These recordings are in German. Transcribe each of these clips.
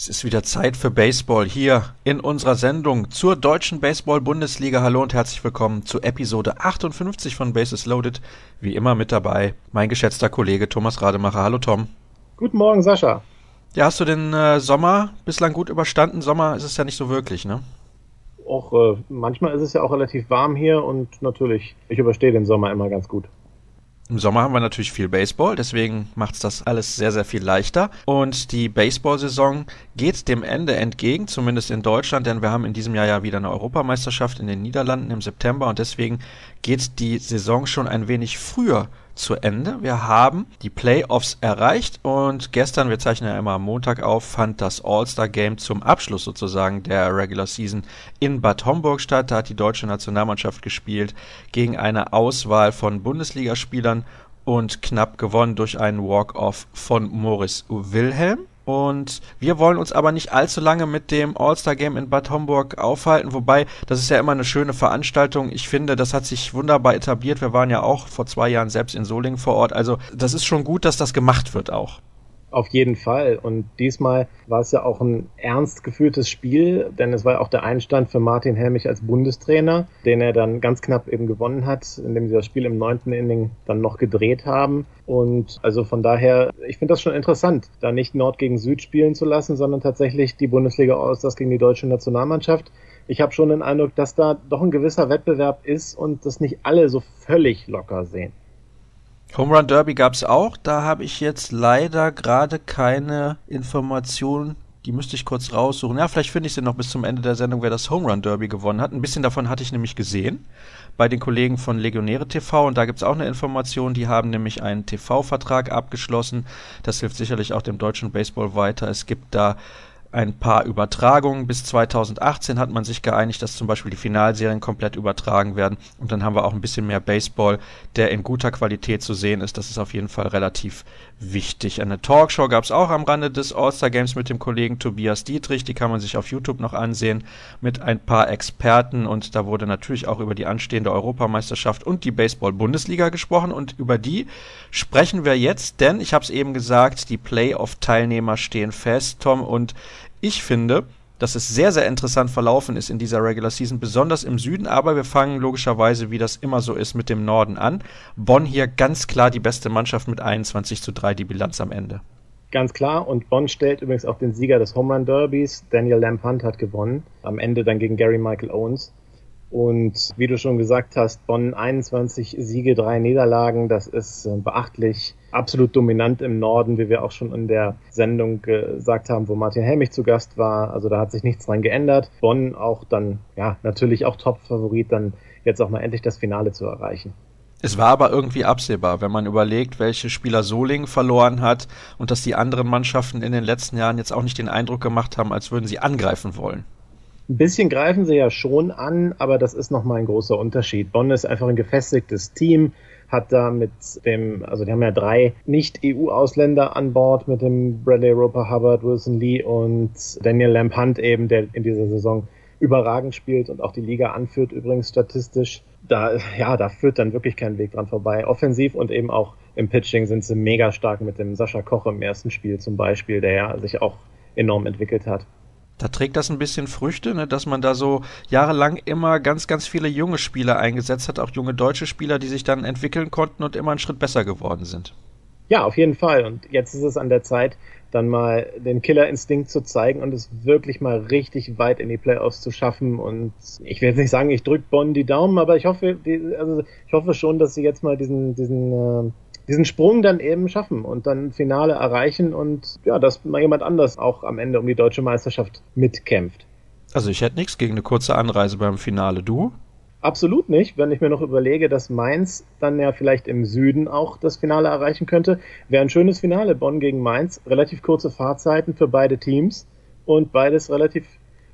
Es ist wieder Zeit für Baseball hier in unserer Sendung zur deutschen Baseball-Bundesliga. Hallo und herzlich willkommen zu Episode 58 von Bases Loaded. Wie immer mit dabei mein geschätzter Kollege Thomas Rademacher. Hallo Tom. Guten Morgen, Sascha. Ja, hast du den äh, Sommer bislang gut überstanden? Sommer ist es ja nicht so wirklich, ne? Auch äh, manchmal ist es ja auch relativ warm hier und natürlich, ich überstehe den Sommer immer ganz gut. Im Sommer haben wir natürlich viel Baseball, deswegen macht es das alles sehr, sehr viel leichter. Und die Baseball-Saison geht dem Ende entgegen, zumindest in Deutschland, denn wir haben in diesem Jahr ja wieder eine Europameisterschaft in den Niederlanden im September und deswegen geht die Saison schon ein wenig früher zu Ende. Wir haben die Playoffs erreicht und gestern, wir zeichnen ja immer am Montag auf, fand das All-Star-Game zum Abschluss sozusagen der Regular Season in Bad Homburg statt. Da hat die deutsche Nationalmannschaft gespielt gegen eine Auswahl von Bundesligaspielern und knapp gewonnen durch einen Walk-Off von Morris Wilhelm. Und wir wollen uns aber nicht allzu lange mit dem All-Star-Game in Bad Homburg aufhalten, wobei das ist ja immer eine schöne Veranstaltung. Ich finde, das hat sich wunderbar etabliert. Wir waren ja auch vor zwei Jahren selbst in Solingen vor Ort. Also das ist schon gut, dass das gemacht wird auch. Auf jeden Fall. Und diesmal war es ja auch ein ernst geführtes Spiel, denn es war auch der Einstand für Martin Helmich als Bundestrainer, den er dann ganz knapp eben gewonnen hat, indem sie das Spiel im neunten Inning dann noch gedreht haben. Und also von daher, ich finde das schon interessant, da nicht Nord gegen Süd spielen zu lassen, sondern tatsächlich die Bundesliga aus, das gegen die deutsche Nationalmannschaft. Ich habe schon den Eindruck, dass da doch ein gewisser Wettbewerb ist und das nicht alle so völlig locker sehen. Home Run Derby gab es auch. Da habe ich jetzt leider gerade keine Information. Die müsste ich kurz raussuchen. Ja, vielleicht finde ich sie noch bis zum Ende der Sendung, wer das Home Run Derby gewonnen hat. Ein bisschen davon hatte ich nämlich gesehen bei den Kollegen von Legionäre TV. Und da gibt es auch eine Information. Die haben nämlich einen TV-Vertrag abgeschlossen. Das hilft sicherlich auch dem deutschen Baseball weiter. Es gibt da ein paar Übertragungen. Bis 2018 hat man sich geeinigt, dass zum Beispiel die Finalserien komplett übertragen werden. Und dann haben wir auch ein bisschen mehr Baseball, der in guter Qualität zu sehen ist. Das ist auf jeden Fall relativ wichtig. Eine Talkshow gab es auch am Rande des All-Star Games mit dem Kollegen Tobias Dietrich. Die kann man sich auf YouTube noch ansehen mit ein paar Experten. Und da wurde natürlich auch über die anstehende Europameisterschaft und die Baseball-Bundesliga gesprochen. Und über die sprechen wir jetzt, denn ich habe es eben gesagt, die Playoff-Teilnehmer stehen fest, Tom. Und ich finde, dass es sehr, sehr interessant verlaufen ist in dieser Regular Season, besonders im Süden, aber wir fangen logischerweise, wie das immer so ist, mit dem Norden an. Bonn hier ganz klar die beste Mannschaft mit 21 zu 3 die Bilanz am Ende. Ganz klar, und Bonn stellt übrigens auch den Sieger des Home Run Derbys. Daniel Lamp hat gewonnen, am Ende dann gegen Gary Michael Owens. Und wie du schon gesagt hast, Bonn 21 Siege, drei Niederlagen, das ist äh, beachtlich. Absolut dominant im Norden, wie wir auch schon in der Sendung gesagt haben, wo Martin Helmich zu Gast war. Also da hat sich nichts dran geändert. Bonn auch dann, ja, natürlich auch Top-Favorit, dann jetzt auch mal endlich das Finale zu erreichen. Es war aber irgendwie absehbar, wenn man überlegt, welche Spieler Solingen verloren hat und dass die anderen Mannschaften in den letzten Jahren jetzt auch nicht den Eindruck gemacht haben, als würden sie angreifen wollen. Ein bisschen greifen sie ja schon an, aber das ist nochmal ein großer Unterschied. Bonn ist einfach ein gefestigtes Team, hat da mit dem, also die haben ja drei Nicht-EU-Ausländer an Bord mit dem Bradley Roper, Hubbard, Wilson Lee und Daniel Lamp Hunt eben, der in dieser Saison überragend spielt und auch die Liga anführt, übrigens statistisch. Da, ja, da führt dann wirklich kein Weg dran vorbei. Offensiv und eben auch im Pitching sind sie mega stark mit dem Sascha Koch im ersten Spiel zum Beispiel, der ja sich auch enorm entwickelt hat da trägt das ein bisschen Früchte, ne, dass man da so jahrelang immer ganz, ganz viele junge Spieler eingesetzt hat, auch junge deutsche Spieler, die sich dann entwickeln konnten und immer einen Schritt besser geworden sind. Ja, auf jeden Fall. Und jetzt ist es an der Zeit, dann mal den Killerinstinkt zu zeigen und es wirklich mal richtig weit in die Playoffs zu schaffen. Und ich will jetzt nicht sagen, ich drücke Bonn die Daumen, aber ich hoffe, also ich hoffe schon, dass sie jetzt mal diesen, diesen äh, diesen Sprung dann eben schaffen und dann Finale erreichen und ja, dass mal jemand anders auch am Ende um die deutsche Meisterschaft mitkämpft. Also ich hätte nichts gegen eine kurze Anreise beim Finale. Du? Absolut nicht, wenn ich mir noch überlege, dass Mainz dann ja vielleicht im Süden auch das Finale erreichen könnte. Wäre ein schönes Finale, Bonn gegen Mainz. Relativ kurze Fahrzeiten für beide Teams und beides relativ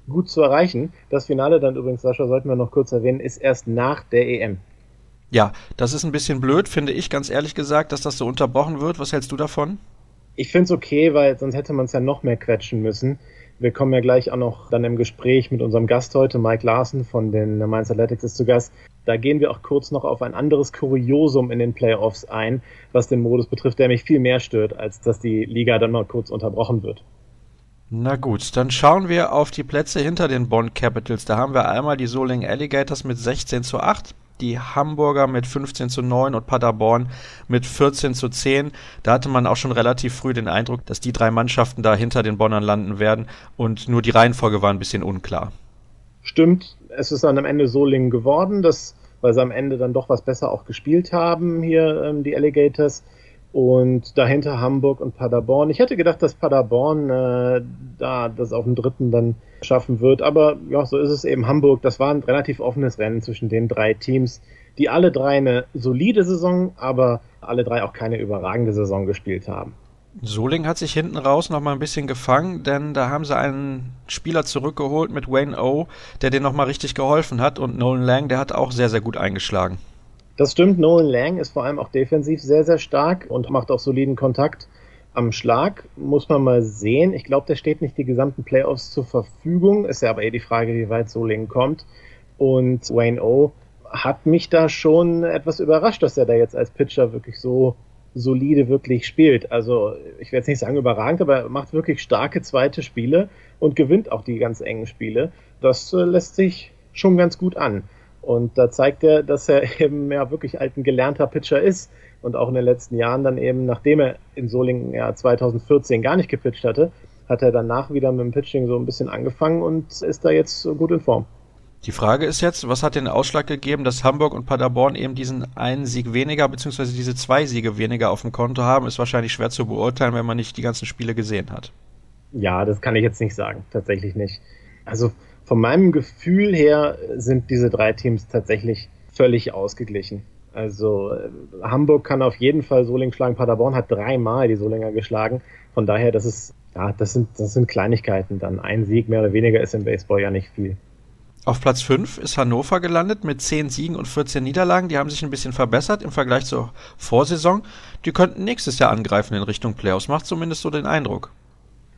gut zu erreichen. Das Finale dann übrigens, Sascha, sollten wir noch kurz erwähnen, ist erst nach der EM. Ja, das ist ein bisschen blöd, finde ich, ganz ehrlich gesagt, dass das so unterbrochen wird. Was hältst du davon? Ich finde es okay, weil sonst hätte man es ja noch mehr quetschen müssen. Wir kommen ja gleich auch noch dann im Gespräch mit unserem Gast heute, Mike Larsen von den Mainz Athletics ist zu Gast. Da gehen wir auch kurz noch auf ein anderes Kuriosum in den Playoffs ein, was den Modus betrifft, der mich viel mehr stört, als dass die Liga dann mal kurz unterbrochen wird. Na gut, dann schauen wir auf die Plätze hinter den Bonn Capitals. Da haben wir einmal die Soling Alligators mit 16 zu 8, die Hamburger mit 15 zu 9 und Paderborn mit 14 zu 10. Da hatte man auch schon relativ früh den Eindruck, dass die drei Mannschaften da hinter den Bonnern landen werden und nur die Reihenfolge war ein bisschen unklar. Stimmt, es ist dann am Ende Solingen geworden, das, weil sie am Ende dann doch was besser auch gespielt haben, hier ähm, die Alligators und dahinter Hamburg und Paderborn. Ich hätte gedacht, dass Paderborn äh, da das auf dem dritten dann schaffen wird, aber ja, so ist es eben Hamburg. Das war ein relativ offenes Rennen zwischen den drei Teams, die alle drei eine solide Saison, aber alle drei auch keine überragende Saison gespielt haben. Soling hat sich hinten raus noch mal ein bisschen gefangen, denn da haben sie einen Spieler zurückgeholt mit Wayne O, der denen noch mal richtig geholfen hat und Nolan Lang, der hat auch sehr, sehr gut eingeschlagen. Das stimmt, Nolan Lang ist vor allem auch defensiv sehr, sehr stark und macht auch soliden Kontakt am Schlag. Muss man mal sehen. Ich glaube, der steht nicht die gesamten Playoffs zur Verfügung. Ist ja aber eh die Frage, wie weit Soling kommt. Und Wayne O hat mich da schon etwas überrascht, dass er da jetzt als Pitcher wirklich so solide wirklich spielt. Also ich werde jetzt nicht sagen überragend, aber er macht wirklich starke zweite Spiele und gewinnt auch die ganz engen Spiele. Das äh, lässt sich schon ganz gut an. Und da zeigt er, dass er eben ja wirklich ein gelernter Pitcher ist und auch in den letzten Jahren dann eben, nachdem er in Solingen ja 2014 gar nicht gepitcht hatte, hat er danach wieder mit dem Pitching so ein bisschen angefangen und ist da jetzt gut in Form. Die Frage ist jetzt, was hat den Ausschlag gegeben, dass Hamburg und Paderborn eben diesen einen Sieg weniger, beziehungsweise diese zwei Siege weniger auf dem Konto haben, ist wahrscheinlich schwer zu beurteilen, wenn man nicht die ganzen Spiele gesehen hat. Ja, das kann ich jetzt nicht sagen, tatsächlich nicht. Also von meinem Gefühl her sind diese drei Teams tatsächlich völlig ausgeglichen. Also äh, Hamburg kann auf jeden Fall Soling schlagen. Paderborn hat dreimal die Solinger geschlagen. Von daher, das ist, ja, das sind, das sind Kleinigkeiten dann. Ein Sieg mehr oder weniger ist im Baseball ja nicht viel. Auf Platz 5 ist Hannover gelandet mit 10 Siegen und 14 Niederlagen. Die haben sich ein bisschen verbessert im Vergleich zur Vorsaison. Die könnten nächstes Jahr angreifen in Richtung Playoffs. Macht zumindest so den Eindruck.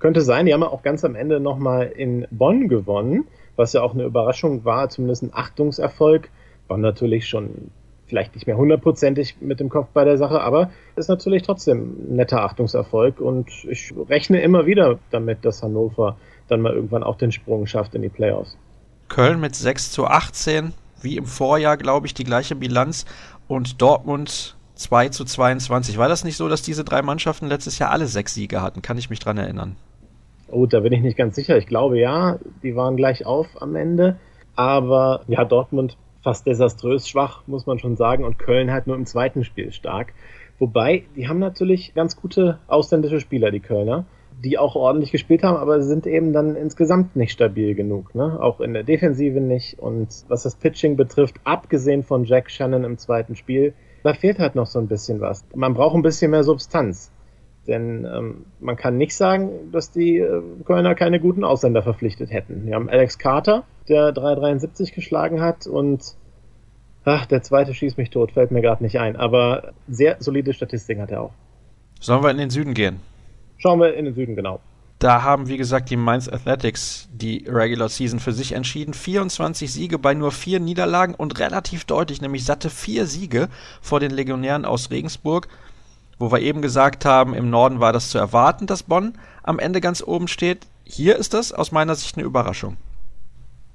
Könnte sein. Die haben auch ganz am Ende nochmal in Bonn gewonnen was ja auch eine Überraschung war, zumindest ein Achtungserfolg. War natürlich schon vielleicht nicht mehr hundertprozentig mit dem Kopf bei der Sache, aber ist natürlich trotzdem ein netter Achtungserfolg und ich rechne immer wieder damit, dass Hannover dann mal irgendwann auch den Sprung schafft in die Playoffs. Köln mit 6 zu 18, wie im Vorjahr, glaube ich, die gleiche Bilanz und Dortmund 2 zu 22. War das nicht so, dass diese drei Mannschaften letztes Jahr alle sechs Siege hatten? Kann ich mich dran erinnern? Oh, da bin ich nicht ganz sicher. Ich glaube ja, die waren gleich auf am Ende. Aber ja, Dortmund fast desaströs schwach, muss man schon sagen. Und Köln halt nur im zweiten Spiel stark. Wobei, die haben natürlich ganz gute ausländische Spieler, die Kölner, die auch ordentlich gespielt haben, aber sind eben dann insgesamt nicht stabil genug. Ne? Auch in der Defensive nicht. Und was das Pitching betrifft, abgesehen von Jack Shannon im zweiten Spiel, da fehlt halt noch so ein bisschen was. Man braucht ein bisschen mehr Substanz. Denn ähm, man kann nicht sagen, dass die äh, Kölner keine guten Ausländer verpflichtet hätten. Wir haben Alex Carter, der 373 geschlagen hat und ach, der zweite schießt mich tot, fällt mir gerade nicht ein. Aber sehr solide Statistiken hat er auch. Sollen wir in den Süden gehen? Schauen wir in den Süden, genau. Da haben, wie gesagt, die Mainz Athletics die Regular Season für sich entschieden. 24 Siege bei nur vier Niederlagen und relativ deutlich, nämlich satte vier Siege vor den Legionären aus Regensburg wo wir eben gesagt haben, im Norden war das zu erwarten, dass Bonn am Ende ganz oben steht. Hier ist das aus meiner Sicht eine Überraschung.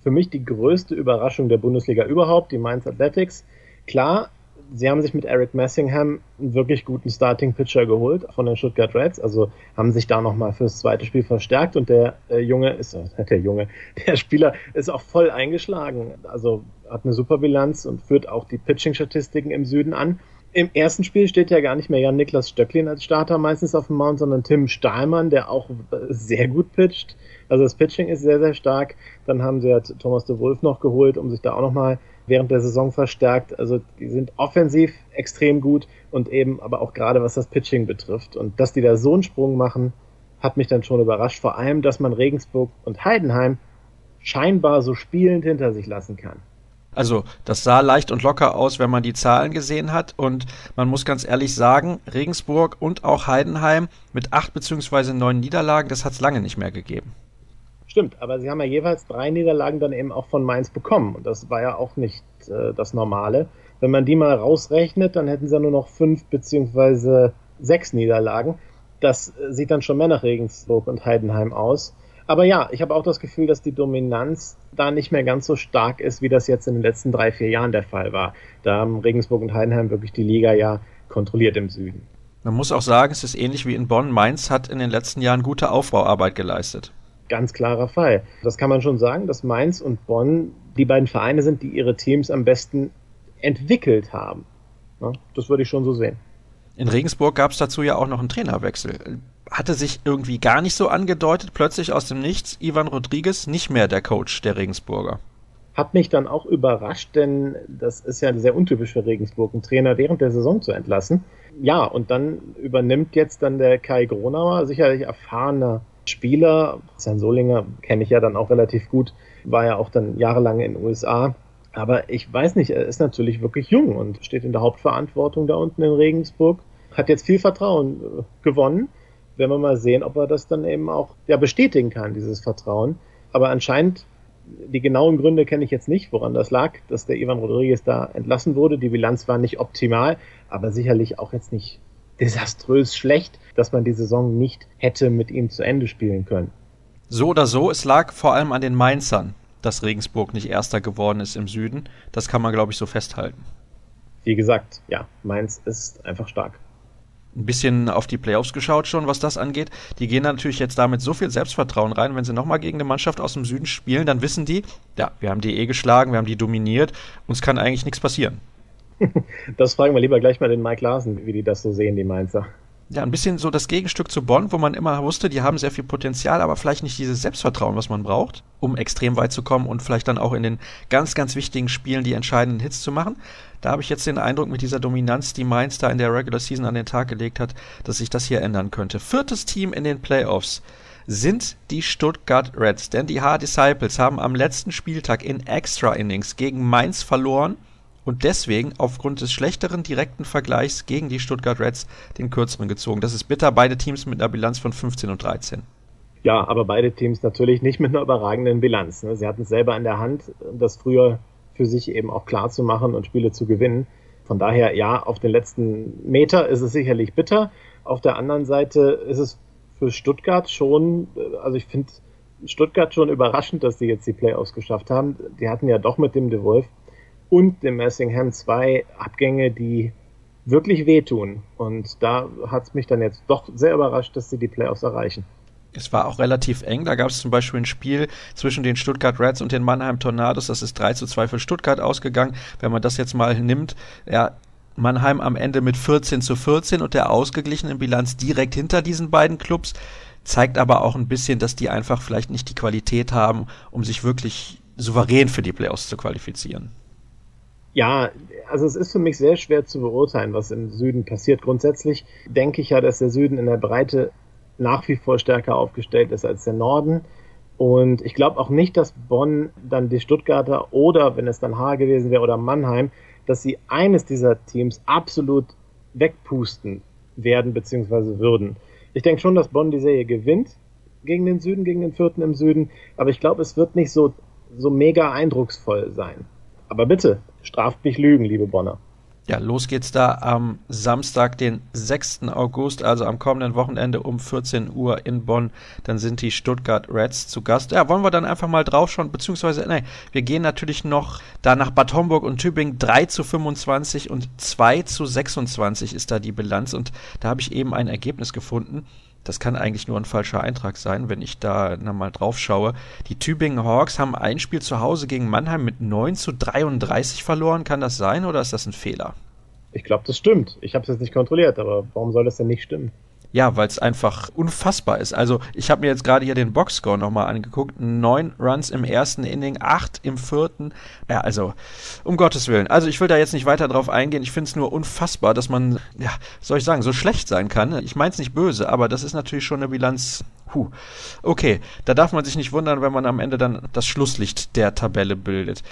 Für mich die größte Überraschung der Bundesliga überhaupt, die Mainz Athletics. Klar, sie haben sich mit Eric Messingham einen wirklich guten Starting-Pitcher geholt von den Stuttgart Reds, also haben sich da nochmal fürs zweite Spiel verstärkt und der äh, Junge ist, äh, der Junge, der Spieler ist auch voll eingeschlagen, also hat eine super Bilanz und führt auch die Pitching-Statistiken im Süden an. Im ersten Spiel steht ja gar nicht mehr Jan-Niklas Stöcklin als Starter meistens auf dem Mount, sondern Tim Stahlmann, der auch sehr gut pitcht. Also das Pitching ist sehr, sehr stark. Dann haben sie halt Thomas de Wolf noch geholt, um sich da auch nochmal während der Saison verstärkt. Also die sind offensiv extrem gut und eben aber auch gerade was das Pitching betrifft. Und dass die da so einen Sprung machen, hat mich dann schon überrascht. Vor allem, dass man Regensburg und Heidenheim scheinbar so spielend hinter sich lassen kann. Also das sah leicht und locker aus, wenn man die Zahlen gesehen hat. Und man muss ganz ehrlich sagen, Regensburg und auch Heidenheim mit acht beziehungsweise neun Niederlagen, das hat es lange nicht mehr gegeben. Stimmt, aber sie haben ja jeweils drei Niederlagen dann eben auch von Mainz bekommen. Und das war ja auch nicht äh, das Normale. Wenn man die mal rausrechnet, dann hätten sie ja nur noch fünf beziehungsweise sechs Niederlagen. Das äh, sieht dann schon mehr nach Regensburg und Heidenheim aus. Aber ja, ich habe auch das Gefühl, dass die Dominanz da nicht mehr ganz so stark ist, wie das jetzt in den letzten drei, vier Jahren der Fall war. Da haben Regensburg und Heidenheim wirklich die Liga ja kontrolliert im Süden. Man muss auch sagen, es ist ähnlich wie in Bonn. Mainz hat in den letzten Jahren gute Aufbauarbeit geleistet. Ganz klarer Fall. Das kann man schon sagen, dass Mainz und Bonn die beiden Vereine sind, die ihre Teams am besten entwickelt haben. Das würde ich schon so sehen. In Regensburg gab es dazu ja auch noch einen Trainerwechsel. Hatte sich irgendwie gar nicht so angedeutet, plötzlich aus dem Nichts, Ivan Rodriguez nicht mehr der Coach der Regensburger. Hat mich dann auch überrascht, denn das ist ja sehr untypisch für Regensburg, einen Trainer während der Saison zu entlassen. Ja, und dann übernimmt jetzt dann der Kai Gronauer, sicherlich erfahrener Spieler. Sven Solinger kenne ich ja dann auch relativ gut, war ja auch dann jahrelang in den USA. Aber ich weiß nicht, er ist natürlich wirklich jung und steht in der Hauptverantwortung da unten in Regensburg. Hat jetzt viel Vertrauen äh, gewonnen. Werden wir mal sehen, ob er das dann eben auch ja, bestätigen kann, dieses Vertrauen. Aber anscheinend, die genauen Gründe kenne ich jetzt nicht, woran das lag, dass der Ivan Rodriguez da entlassen wurde. Die Bilanz war nicht optimal, aber sicherlich auch jetzt nicht desaströs schlecht, dass man die Saison nicht hätte mit ihm zu Ende spielen können. So oder so, es lag vor allem an den Mainzern, dass Regensburg nicht Erster geworden ist im Süden. Das kann man, glaube ich, so festhalten. Wie gesagt, ja, Mainz ist einfach stark. Ein bisschen auf die Playoffs geschaut schon, was das angeht. Die gehen natürlich jetzt damit so viel Selbstvertrauen rein. Wenn sie nochmal gegen eine Mannschaft aus dem Süden spielen, dann wissen die, ja, wir haben die eh geschlagen, wir haben die dominiert, uns kann eigentlich nichts passieren. das fragen wir lieber gleich mal den Mike Larsen, wie die das so sehen, die Mainzer ja, ein bisschen so das Gegenstück zu Bonn, wo man immer wusste, die haben sehr viel Potenzial, aber vielleicht nicht dieses Selbstvertrauen, was man braucht, um extrem weit zu kommen und vielleicht dann auch in den ganz, ganz wichtigen Spielen die entscheidenden Hits zu machen. Da habe ich jetzt den Eindruck, mit dieser Dominanz, die Mainz da in der Regular Season an den Tag gelegt hat, dass sich das hier ändern könnte. Viertes Team in den Playoffs sind die Stuttgart Reds, denn die H-Disciples haben am letzten Spieltag in Extra Innings gegen Mainz verloren und deswegen aufgrund des schlechteren direkten Vergleichs gegen die Stuttgart Reds den kürzeren gezogen. Das ist bitter, beide Teams mit einer Bilanz von 15 und 13. Ja, aber beide Teams natürlich nicht mit einer überragenden Bilanz. Ne? Sie hatten es selber in der Hand, das früher für sich eben auch klar zu machen und Spiele zu gewinnen. Von daher, ja, auf den letzten Meter ist es sicherlich bitter. Auf der anderen Seite ist es für Stuttgart schon, also ich finde Stuttgart schon überraschend, dass sie jetzt die Playoffs geschafft haben. Die hatten ja doch mit dem DeWolf und dem Messingham zwei Abgänge, die wirklich wehtun. Und da hat es mich dann jetzt doch sehr überrascht, dass sie die Playoffs erreichen. Es war auch relativ eng. Da gab es zum Beispiel ein Spiel zwischen den Stuttgart Reds und den Mannheim Tornados. Das ist 3 zu 2 für Stuttgart ausgegangen. Wenn man das jetzt mal nimmt, ja, Mannheim am Ende mit 14 zu 14 und der ausgeglichenen Bilanz direkt hinter diesen beiden Clubs. Zeigt aber auch ein bisschen, dass die einfach vielleicht nicht die Qualität haben, um sich wirklich souverän für die Playoffs zu qualifizieren. Ja, also es ist für mich sehr schwer zu beurteilen, was im Süden passiert. Grundsätzlich denke ich ja, dass der Süden in der Breite nach wie vor stärker aufgestellt ist als der Norden. Und ich glaube auch nicht, dass Bonn dann die Stuttgarter oder wenn es dann Haar gewesen wäre oder Mannheim, dass sie eines dieser Teams absolut wegpusten werden bzw. würden. Ich denke schon, dass Bonn die Serie gewinnt gegen den Süden, gegen den Vierten im Süden, aber ich glaube, es wird nicht so, so mega eindrucksvoll sein. Aber bitte, straft mich Lügen, liebe Bonner. Ja, los geht's da am Samstag, den 6. August, also am kommenden Wochenende um 14 Uhr in Bonn. Dann sind die Stuttgart Reds zu Gast. Ja, wollen wir dann einfach mal draufschauen, beziehungsweise, nein, wir gehen natürlich noch da nach Bad Homburg und Tübingen 3 zu 25 und 2 zu 26 ist da die Bilanz und da habe ich eben ein Ergebnis gefunden das kann eigentlich nur ein falscher Eintrag sein, wenn ich da nochmal drauf schaue. Die Tübingen Hawks haben ein Spiel zu Hause gegen Mannheim mit 9 zu 33 verloren. Kann das sein oder ist das ein Fehler? Ich glaube, das stimmt. Ich habe es jetzt nicht kontrolliert, aber warum soll das denn nicht stimmen? Ja, weil es einfach unfassbar ist. Also ich habe mir jetzt gerade hier den Boxscore nochmal angeguckt. Neun Runs im ersten Inning, acht im vierten. Ja, also um Gottes Willen. Also ich will da jetzt nicht weiter drauf eingehen. Ich finde es nur unfassbar, dass man, ja, soll ich sagen, so schlecht sein kann. Ich meine es nicht böse, aber das ist natürlich schon eine Bilanz. Puh. Okay, da darf man sich nicht wundern, wenn man am Ende dann das Schlusslicht der Tabelle bildet.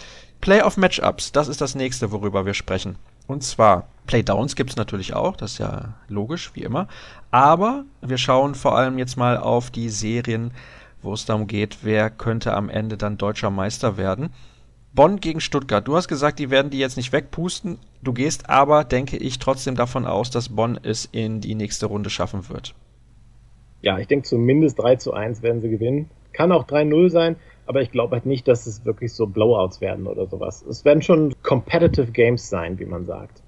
Playoff Matchups, das ist das nächste, worüber wir sprechen. Und zwar, Playdowns gibt es natürlich auch, das ist ja logisch, wie immer. Aber wir schauen vor allem jetzt mal auf die Serien, wo es darum geht, wer könnte am Ende dann deutscher Meister werden. Bonn gegen Stuttgart. Du hast gesagt, die werden die jetzt nicht wegpusten. Du gehst aber, denke ich, trotzdem davon aus, dass Bonn es in die nächste Runde schaffen wird. Ja, ich denke zumindest 3 zu 1 werden sie gewinnen. Kann auch 3-0 sein, aber ich glaube halt nicht, dass es wirklich so Blowouts werden oder sowas. Es werden schon Competitive Games sein, wie man sagt.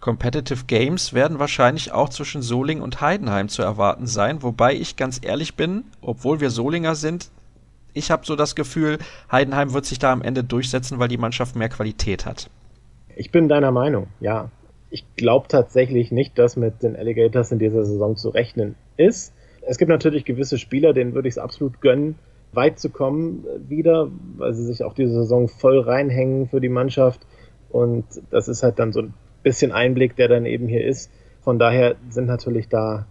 Competitive Games werden wahrscheinlich auch zwischen Soling und Heidenheim zu erwarten sein, wobei ich ganz ehrlich bin, obwohl wir Solinger sind, ich habe so das Gefühl, Heidenheim wird sich da am Ende durchsetzen, weil die Mannschaft mehr Qualität hat. Ich bin deiner Meinung, ja. Ich glaube tatsächlich nicht, dass mit den Alligators in dieser Saison zu rechnen ist. Es gibt natürlich gewisse Spieler, denen würde ich es absolut gönnen, weit zu kommen wieder, weil sie sich auch diese Saison voll reinhängen für die Mannschaft. Und das ist halt dann so ein bisschen Einblick, der dann eben hier ist. Von daher sind natürlich da,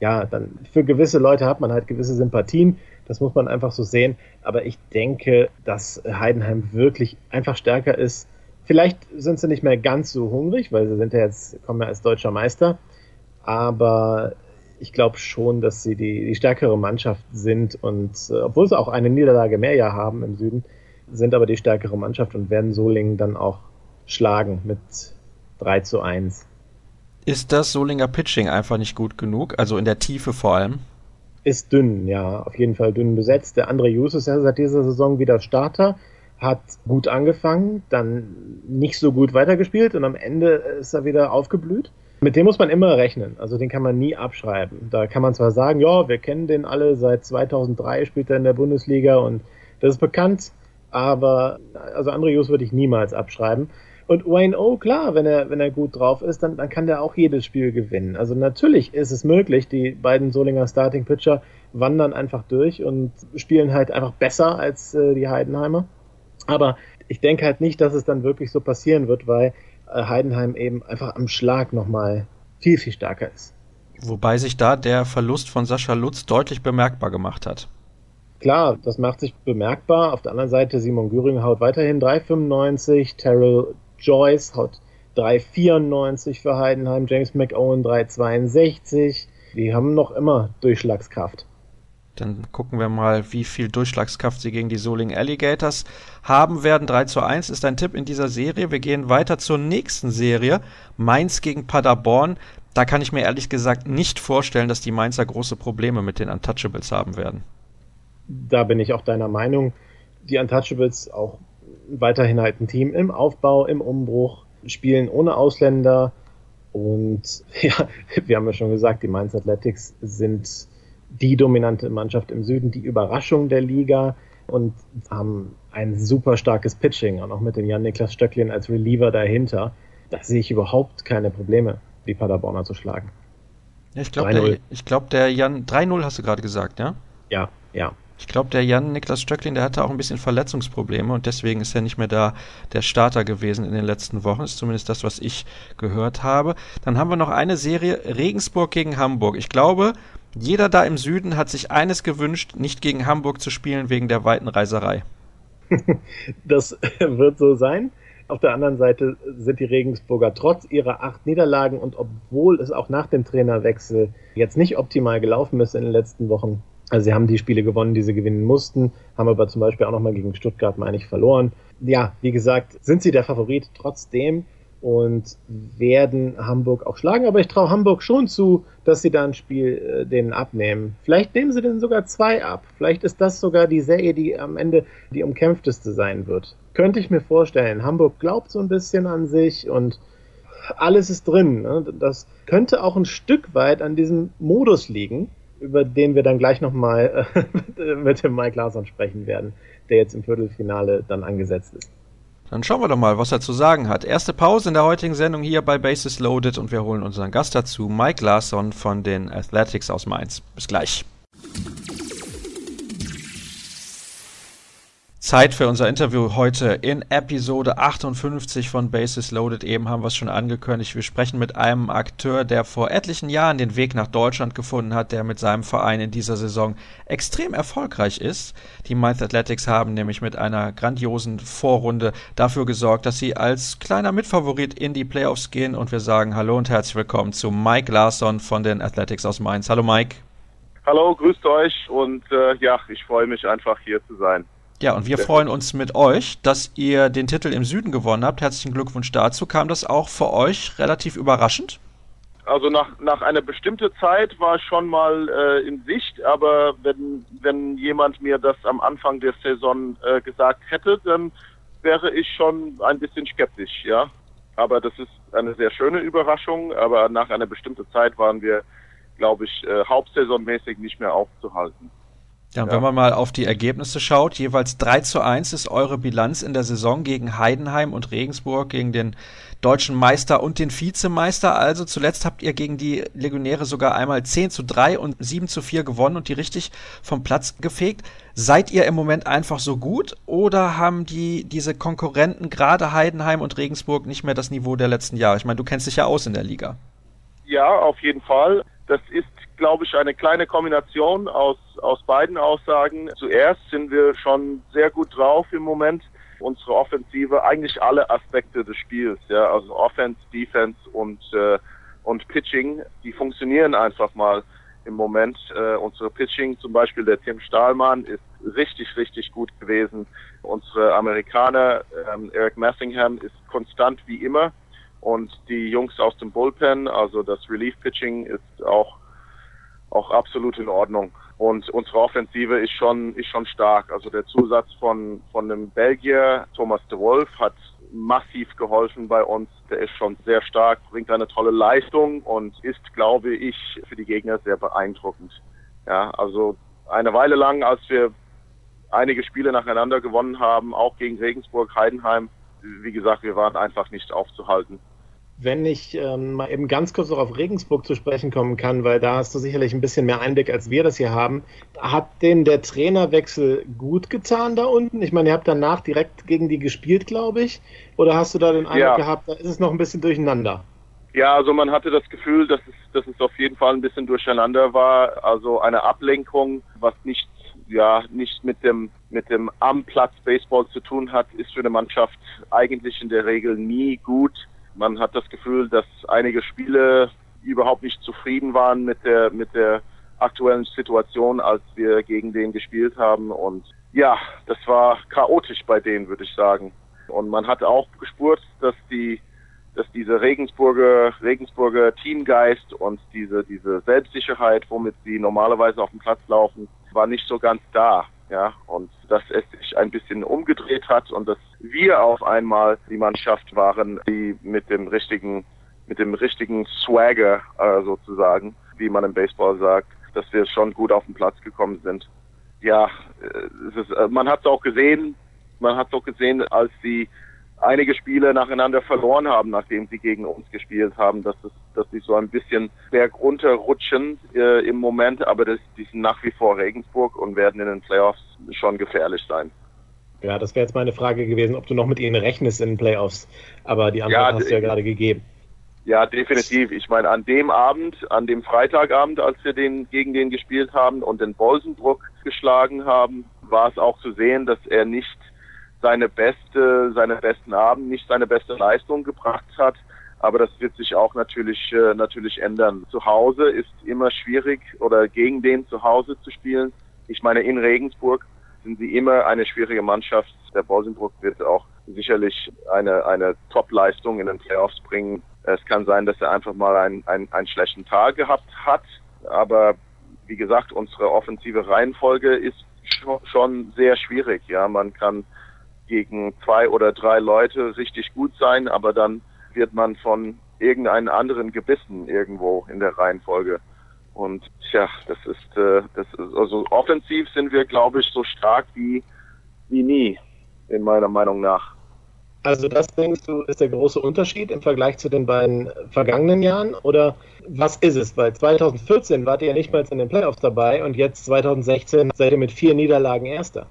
ja, dann für gewisse Leute hat man halt gewisse Sympathien. Das muss man einfach so sehen. Aber ich denke, dass Heidenheim wirklich einfach stärker ist. Vielleicht sind sie nicht mehr ganz so hungrig, weil sie sind ja jetzt, kommen ja als deutscher Meister. Aber ich glaube schon, dass sie die, die stärkere Mannschaft sind und äh, obwohl sie auch eine Niederlage mehr ja haben im Süden, sind aber die stärkere Mannschaft und werden Solingen dann auch schlagen mit 3 zu 1. Ist das Solinger Pitching einfach nicht gut genug? Also in der Tiefe vor allem? Ist dünn, ja, auf jeden Fall dünn besetzt. Der André Jus ist ja seit dieser Saison wieder Starter, hat gut angefangen, dann nicht so gut weitergespielt und am Ende ist er wieder aufgeblüht. Mit dem muss man immer rechnen, also den kann man nie abschreiben. Da kann man zwar sagen, ja, wir kennen den alle, seit 2003 spielt er in der Bundesliga und das ist bekannt, aber also André Jus würde ich niemals abschreiben. Und Wayne O, klar, wenn er, wenn er gut drauf ist, dann, dann kann der auch jedes Spiel gewinnen. Also natürlich ist es möglich, die beiden Solinger Starting Pitcher wandern einfach durch und spielen halt einfach besser als äh, die Heidenheimer. Aber ich denke halt nicht, dass es dann wirklich so passieren wird, weil Heidenheim eben einfach am Schlag nochmal viel, viel stärker ist. Wobei sich da der Verlust von Sascha Lutz deutlich bemerkbar gemacht hat. Klar, das macht sich bemerkbar. Auf der anderen Seite, Simon Göring haut weiterhin 3,95, Terrell Joyce haut 3,94 für Heidenheim, James McOwen 3,62. Die haben noch immer Durchschlagskraft. Dann gucken wir mal, wie viel Durchschlagskraft sie gegen die Soling Alligators haben werden. 3 zu 1 ist ein Tipp in dieser Serie. Wir gehen weiter zur nächsten Serie. Mainz gegen Paderborn. Da kann ich mir ehrlich gesagt nicht vorstellen, dass die Mainzer große Probleme mit den Untouchables haben werden. Da bin ich auch deiner Meinung. Die Untouchables auch weiterhin halt ein Team im Aufbau, im Umbruch, spielen ohne Ausländer. Und ja, wir haben ja schon gesagt, die Mainz Athletics sind die dominante Mannschaft im Süden, die Überraschung der Liga und haben ein super starkes Pitching und auch mit dem Jan-Niklas Stöcklin als Reliever dahinter. Da sehe ich überhaupt keine Probleme, die Paderborner zu schlagen. Ja, ich glaube, der, glaub, der Jan 3-0 hast du gerade gesagt, ja? Ja, ja. Ich glaube, der Jan Niklas Stöcklin, der hatte auch ein bisschen Verletzungsprobleme und deswegen ist er nicht mehr da der Starter gewesen in den letzten Wochen. Ist zumindest das, was ich gehört habe. Dann haben wir noch eine Serie Regensburg gegen Hamburg. Ich glaube, jeder da im Süden hat sich eines gewünscht, nicht gegen Hamburg zu spielen wegen der weiten Reiserei. das wird so sein. Auf der anderen Seite sind die Regensburger trotz ihrer acht Niederlagen und obwohl es auch nach dem Trainerwechsel jetzt nicht optimal gelaufen ist in den letzten Wochen, also sie haben die Spiele gewonnen, die sie gewinnen mussten, haben aber zum Beispiel auch nochmal gegen Stuttgart, meine ich, verloren. Ja, wie gesagt, sind sie der Favorit trotzdem und werden Hamburg auch schlagen. Aber ich traue Hamburg schon zu, dass sie da ein Spiel äh, denen abnehmen. Vielleicht nehmen sie denen sogar zwei ab. Vielleicht ist das sogar die Serie, die am Ende die umkämpfteste sein wird. Könnte ich mir vorstellen. Hamburg glaubt so ein bisschen an sich und alles ist drin. Ne? Das könnte auch ein Stück weit an diesem Modus liegen, über den wir dann gleich nochmal äh, mit dem Mike Larsson sprechen werden, der jetzt im Viertelfinale dann angesetzt ist. Dann schauen wir doch mal, was er zu sagen hat. Erste Pause in der heutigen Sendung hier bei Bases Loaded und wir holen unseren Gast dazu, Mike Larsson von den Athletics aus Mainz. Bis gleich. Zeit für unser Interview heute in Episode 58 von Bases Loaded. Eben haben wir es schon angekündigt. Wir sprechen mit einem Akteur, der vor etlichen Jahren den Weg nach Deutschland gefunden hat, der mit seinem Verein in dieser Saison extrem erfolgreich ist. Die Mainz Athletics haben nämlich mit einer grandiosen Vorrunde dafür gesorgt, dass sie als kleiner Mitfavorit in die Playoffs gehen. Und wir sagen Hallo und herzlich willkommen zu Mike Larsson von den Athletics aus Mainz. Hallo Mike. Hallo, grüßt euch und äh, ja, ich freue mich einfach hier zu sein. Ja, und wir freuen uns mit euch, dass ihr den Titel im Süden gewonnen habt. Herzlichen Glückwunsch dazu. Kam das auch für euch relativ überraschend? also nach, nach einer bestimmten Zeit war schon mal äh, in Sicht, aber wenn, wenn jemand mir das am Anfang der Saison äh, gesagt hätte, dann wäre ich schon ein bisschen skeptisch, ja. Aber das ist eine sehr schöne Überraschung, aber nach einer bestimmten Zeit waren wir, glaube ich, äh, hauptsaisonmäßig nicht mehr aufzuhalten. Ja, ja, wenn man mal auf die Ergebnisse schaut, jeweils 3 zu 1 ist eure Bilanz in der Saison gegen Heidenheim und Regensburg, gegen den deutschen Meister und den Vizemeister. Also zuletzt habt ihr gegen die Legionäre sogar einmal 10 zu 3 und 7 zu 4 gewonnen und die richtig vom Platz gefegt. Seid ihr im Moment einfach so gut oder haben die diese Konkurrenten, gerade Heidenheim und Regensburg, nicht mehr das Niveau der letzten Jahre? Ich meine, du kennst dich ja aus in der Liga. Ja, auf jeden Fall. Das ist glaube ich, eine kleine Kombination aus, aus beiden Aussagen. Zuerst sind wir schon sehr gut drauf im Moment. Unsere Offensive, eigentlich alle Aspekte des Spiels, ja, also Offense, Defense und, äh, und Pitching, die funktionieren einfach mal im Moment. Äh, unsere Pitching, zum Beispiel der Tim Stahlmann, ist richtig, richtig gut gewesen. Unsere Amerikaner, ähm, Eric Messingham, ist konstant wie immer. Und die Jungs aus dem Bullpen, also das Relief Pitching, ist auch auch absolut in Ordnung. Und unsere Offensive ist schon, ist schon stark. Also der Zusatz von, von dem Belgier, Thomas de Wolf, hat massiv geholfen bei uns. Der ist schon sehr stark, bringt eine tolle Leistung und ist, glaube ich, für die Gegner sehr beeindruckend. Ja, also eine Weile lang, als wir einige Spiele nacheinander gewonnen haben, auch gegen Regensburg, Heidenheim, wie gesagt, wir waren einfach nicht aufzuhalten wenn ich ähm, mal eben ganz kurz noch auf Regensburg zu sprechen kommen kann, weil da hast du sicherlich ein bisschen mehr Einblick, als wir das hier haben. Hat denn der Trainerwechsel gut getan da unten? Ich meine, ihr habt danach direkt gegen die gespielt, glaube ich. Oder hast du da den Eindruck ja. gehabt, da ist es noch ein bisschen durcheinander? Ja, also man hatte das Gefühl, dass es, dass es auf jeden Fall ein bisschen durcheinander war. Also eine Ablenkung, was nicht ja nicht mit dem mit dem am Platz Baseball zu tun hat, ist für eine Mannschaft eigentlich in der Regel nie gut man hat das Gefühl, dass einige Spiele überhaupt nicht zufrieden waren mit der, mit der aktuellen Situation, als wir gegen den gespielt haben. Und ja, das war chaotisch bei denen, würde ich sagen. Und man hat auch gespürt, dass die, dass diese Regensburger, Regensburger Teamgeist und diese, diese Selbstsicherheit, womit sie normalerweise auf dem Platz laufen, war nicht so ganz da. Ja, und dass es sich ein bisschen umgedreht hat und dass wir auf einmal die Mannschaft waren, die mit dem richtigen, mit dem richtigen Swagger äh, sozusagen, wie man im Baseball sagt, dass wir schon gut auf den Platz gekommen sind. Ja, äh, ist, äh, man hat es auch gesehen, man hat es auch gesehen, als sie einige Spiele nacheinander verloren haben, nachdem sie gegen uns gespielt haben, dass, es, dass sie so ein bisschen bergunter rutschen äh, im Moment, aber das, die sind nach wie vor Regensburg und werden in den Playoffs schon gefährlich sein. Ja, das wäre jetzt meine Frage gewesen, ob du noch mit ihnen rechnest in den Playoffs, aber die Antwort ja, hast du ja gerade gegeben. Ja, definitiv. Ich meine, an dem Abend, an dem Freitagabend, als wir den gegen den gespielt haben und den Bolsenbruck geschlagen haben, war es auch zu sehen, dass er nicht seine beste, seine besten Abend, nicht seine beste Leistung gebracht hat. Aber das wird sich auch natürlich, äh, natürlich ändern. Zu Hause ist immer schwierig oder gegen den zu Hause zu spielen. Ich meine, in Regensburg sind sie immer eine schwierige Mannschaft. Der Bolsenbruck wird auch sicherlich eine, eine Top-Leistung in den Playoffs bringen. Es kann sein, dass er einfach mal einen, einen, einen schlechten Tag gehabt hat. Aber wie gesagt, unsere offensive Reihenfolge ist schon sehr schwierig. Ja, man kann gegen zwei oder drei Leute richtig gut sein, aber dann wird man von irgendeinen anderen gebissen irgendwo in der Reihenfolge. Und tja, das ist, äh, das ist also offensiv sind wir, glaube ich, so stark wie, wie nie, in meiner Meinung nach. Also das denkst du, ist der große Unterschied im Vergleich zu den beiden vergangenen Jahren? Oder was ist es? Weil 2014 wart ihr ja nicht mal in den Playoffs dabei und jetzt 2016 seid ihr mit vier Niederlagen Erster.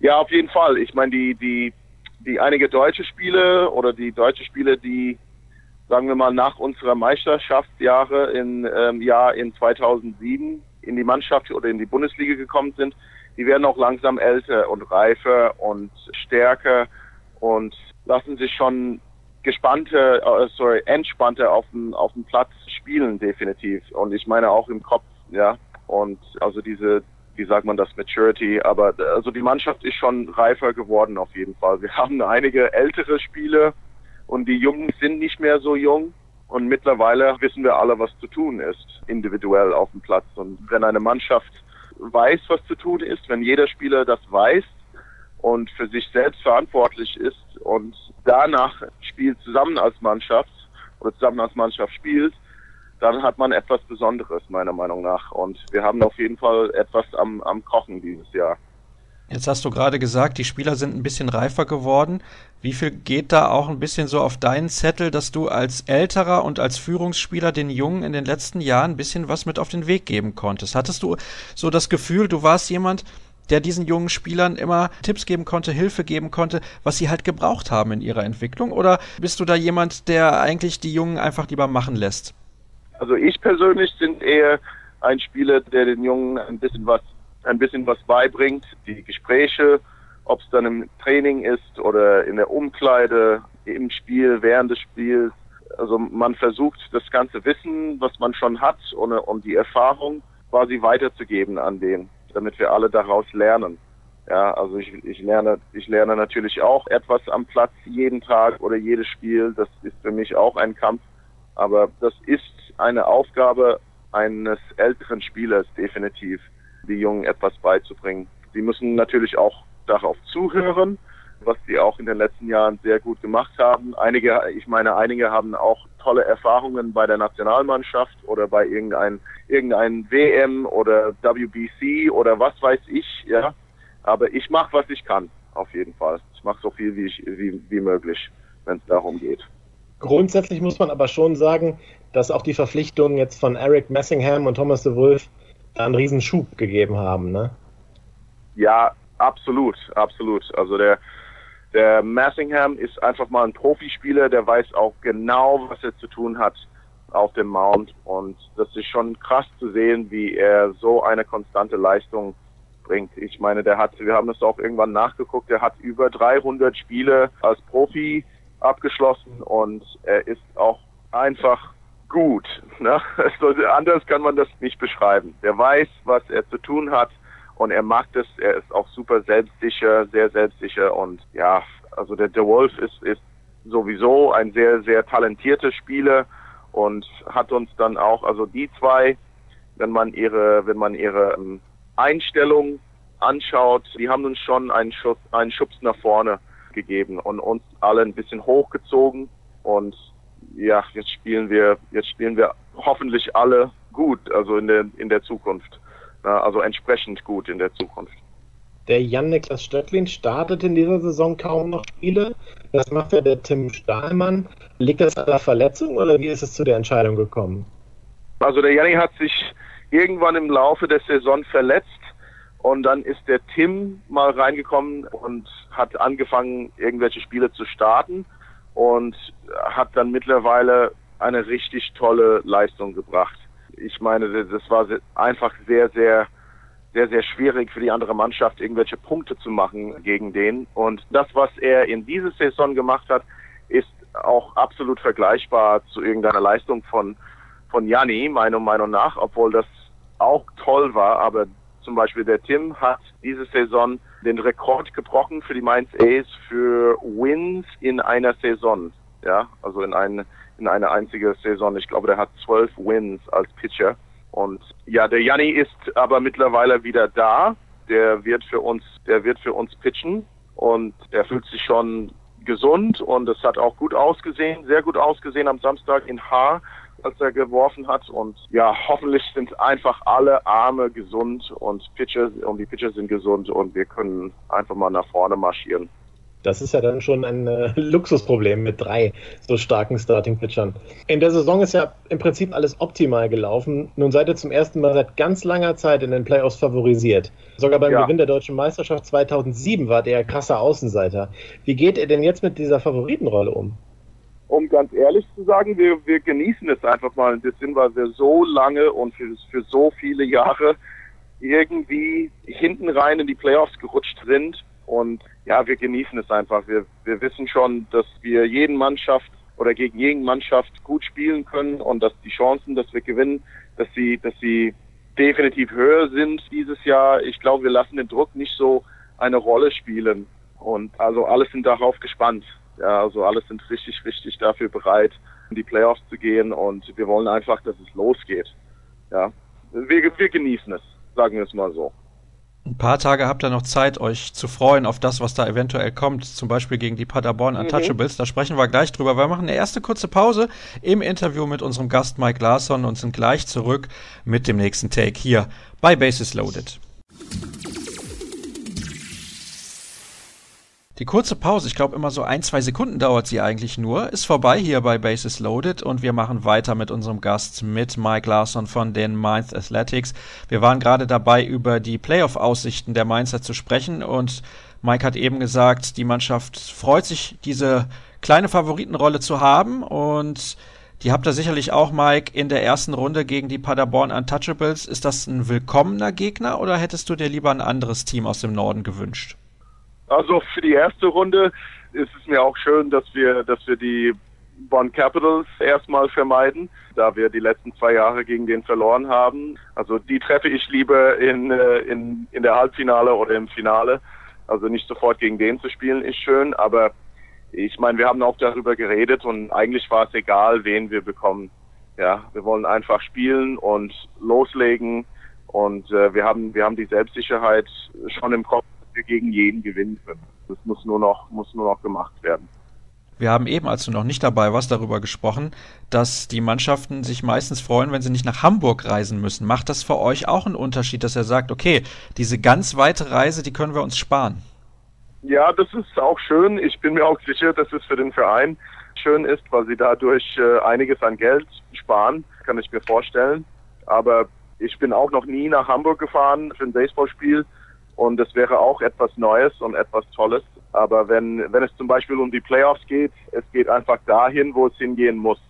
Ja, auf jeden Fall. Ich meine, die, die, die einige deutsche Spiele oder die deutsche Spiele, die, sagen wir mal, nach unserer Meisterschaftsjahre im ähm, Jahr in 2007 in die Mannschaft oder in die Bundesliga gekommen sind, die werden auch langsam älter und reifer und stärker und lassen sich schon gespannte, äh, sorry, entspannter auf dem, auf dem Platz spielen, definitiv. Und ich meine auch im Kopf, ja. Und also diese, wie sagt man das, Maturity, aber also die Mannschaft ist schon reifer geworden auf jeden Fall. Wir haben einige ältere Spiele und die Jungen sind nicht mehr so jung Und mittlerweile wissen wir alle, was zu tun ist, individuell auf dem Platz. Und wenn eine Mannschaft weiß, was zu tun ist, wenn jeder Spieler das weiß und für sich selbst verantwortlich ist und danach spielt zusammen als Mannschaft oder zusammen als Mannschaft spielt, dann hat man etwas Besonderes, meiner Meinung nach. Und wir haben auf jeden Fall etwas am, am Kochen dieses Jahr. Jetzt hast du gerade gesagt, die Spieler sind ein bisschen reifer geworden. Wie viel geht da auch ein bisschen so auf deinen Zettel, dass du als älterer und als Führungsspieler den Jungen in den letzten Jahren ein bisschen was mit auf den Weg geben konntest? Hattest du so das Gefühl, du warst jemand, der diesen jungen Spielern immer Tipps geben konnte, Hilfe geben konnte, was sie halt gebraucht haben in ihrer Entwicklung? Oder bist du da jemand, der eigentlich die Jungen einfach lieber machen lässt? Also ich persönlich bin eher ein Spieler, der den Jungen ein bisschen was, ein bisschen was beibringt. Die Gespräche, ob es dann im Training ist oder in der Umkleide, im Spiel, während des Spiels. Also man versucht das ganze Wissen, was man schon hat und, und die Erfahrung quasi weiterzugeben an den, damit wir alle daraus lernen. Ja, also ich, ich lerne, ich lerne natürlich auch etwas am Platz jeden Tag oder jedes Spiel. Das ist für mich auch ein Kampf. Aber das ist eine Aufgabe eines älteren Spielers definitiv, die Jungen etwas beizubringen. Sie müssen natürlich auch darauf zuhören, was sie auch in den letzten Jahren sehr gut gemacht haben. Einige, ich meine, einige haben auch tolle Erfahrungen bei der Nationalmannschaft oder bei irgendein, irgendein WM oder WBC oder was weiß ich, ja. Aber ich mache, was ich kann, auf jeden Fall. Ich mache so viel wie, ich, wie, wie möglich, wenn es darum geht. Grundsätzlich muss man aber schon sagen, dass auch die Verpflichtungen jetzt von Eric Messingham und Thomas de Wolf einen riesen Schub gegeben haben, ne? Ja, absolut, absolut. Also der, der Messingham ist einfach mal ein Profispieler, der weiß auch genau, was er zu tun hat auf dem Mount und das ist schon krass zu sehen, wie er so eine konstante Leistung bringt. Ich meine, der hat, wir haben das auch irgendwann nachgeguckt, der hat über 300 Spiele als Profi abgeschlossen und er ist auch einfach gut. Ne? Also anders kann man das nicht beschreiben. Der weiß, was er zu tun hat und er mag das. Er ist auch super selbstsicher, sehr selbstsicher und ja, also der, der Wolf ist, ist sowieso ein sehr, sehr talentierter Spieler und hat uns dann auch, also die zwei, wenn man ihre, wenn man ihre ähm, Einstellung anschaut, die haben uns schon einen Schubs, einen Schubs nach vorne gegeben und uns alle ein bisschen hochgezogen und ja, jetzt spielen wir, jetzt spielen wir hoffentlich alle gut, also in der, in der Zukunft. Also entsprechend gut in der Zukunft. Der Jan-Niklas Stöcklin startet in dieser Saison kaum noch Spiele. Das macht ja der Tim Stahlmann. Liegt das an der Verletzung oder wie ist es zu der Entscheidung gekommen? Also der Janni hat sich irgendwann im Laufe der Saison verletzt und dann ist der Tim mal reingekommen und hat angefangen, irgendwelche Spiele zu starten und hat dann mittlerweile eine richtig tolle Leistung gebracht. Ich meine, das war einfach sehr, sehr, sehr, sehr schwierig für die andere Mannschaft, irgendwelche Punkte zu machen gegen den. Und das, was er in dieser Saison gemacht hat, ist auch absolut vergleichbar zu irgendeiner Leistung von, von Janni, meiner Meinung nach, obwohl das auch toll war, aber zum Beispiel der Tim hat diese Saison den Rekord gebrochen für die Mainz Ace für Wins in einer Saison. Ja, also in eine, in eine einzige Saison. Ich glaube, der hat zwölf Wins als Pitcher. Und ja, der Janni ist aber mittlerweile wieder da. Der wird für uns, der wird für uns pitchen und er fühlt sich schon gesund und es hat auch gut ausgesehen, sehr gut ausgesehen am Samstag in Haar als er geworfen hat. Und ja, hoffentlich sind einfach alle Arme gesund und Pitcher und die Pitcher sind gesund und wir können einfach mal nach vorne marschieren. Das ist ja dann schon ein äh, Luxusproblem mit drei so starken Starting-Pitchern. In der Saison ist ja im Prinzip alles optimal gelaufen. Nun seid ihr zum ersten Mal seit ganz langer Zeit in den Playoffs favorisiert. Sogar beim ja. Gewinn der deutschen Meisterschaft 2007 war der krasser Außenseiter. Wie geht ihr denn jetzt mit dieser Favoritenrolle um? Um ganz ehrlich zu sagen, wir, wir genießen es einfach mal ein bisschen, weil wir so lange und für, für so viele Jahre irgendwie hinten rein in die Playoffs gerutscht sind. Und ja, wir genießen es einfach. Wir, wir wissen schon, dass wir jeden Mannschaft oder gegen jeden Mannschaft gut spielen können und dass die Chancen, dass wir gewinnen, dass sie, dass sie definitiv höher sind dieses Jahr. Ich glaube, wir lassen den Druck nicht so eine Rolle spielen. Und also alle sind darauf gespannt. Ja, also alle sind richtig, richtig dafür bereit, in die Playoffs zu gehen und wir wollen einfach, dass es losgeht. Ja, wir, wir genießen es, sagen wir es mal so. Ein paar Tage habt ihr noch Zeit, euch zu freuen auf das, was da eventuell kommt, zum Beispiel gegen die Paderborn Untouchables. Mhm. Da sprechen wir gleich drüber. Wir machen eine erste kurze Pause im Interview mit unserem Gast Mike Larsson und sind gleich zurück mit dem nächsten Take hier bei Basis Loaded. Die kurze Pause, ich glaube immer so ein, zwei Sekunden dauert sie eigentlich nur, ist vorbei hier bei Bases Loaded und wir machen weiter mit unserem Gast, mit Mike Larson von den Mainz Athletics. Wir waren gerade dabei, über die Playoff-Aussichten der Mainzer zu sprechen und Mike hat eben gesagt, die Mannschaft freut sich, diese kleine Favoritenrolle zu haben und die habt ihr sicherlich auch, Mike, in der ersten Runde gegen die Paderborn Untouchables. Ist das ein willkommener Gegner oder hättest du dir lieber ein anderes Team aus dem Norden gewünscht? Also für die erste Runde ist es mir auch schön, dass wir, dass wir die Bonn Capitals erstmal vermeiden, da wir die letzten zwei Jahre gegen den verloren haben. Also die treffe ich lieber in, äh, in, in der Halbfinale oder im Finale. Also nicht sofort gegen den zu spielen ist schön, aber ich meine, wir haben auch darüber geredet und eigentlich war es egal, wen wir bekommen. Ja, wir wollen einfach spielen und loslegen und äh, wir haben wir haben die Selbstsicherheit schon im Kopf, wir gegen jeden gewinnen können. Das muss nur noch, muss nur noch gemacht werden. Wir haben eben, als du noch nicht dabei warst, darüber gesprochen, dass die Mannschaften sich meistens freuen, wenn sie nicht nach Hamburg reisen müssen. Macht das für euch auch einen Unterschied, dass er sagt, okay, diese ganz weite Reise, die können wir uns sparen? Ja, das ist auch schön. Ich bin mir auch sicher, dass es für den Verein schön ist, weil sie dadurch äh, einiges an Geld sparen, kann ich mir vorstellen. Aber ich bin auch noch nie nach Hamburg gefahren für ein Baseballspiel und es wäre auch etwas Neues und etwas Tolles. Aber wenn, wenn es zum Beispiel um die Playoffs geht, es geht einfach dahin, wo es hingehen muss.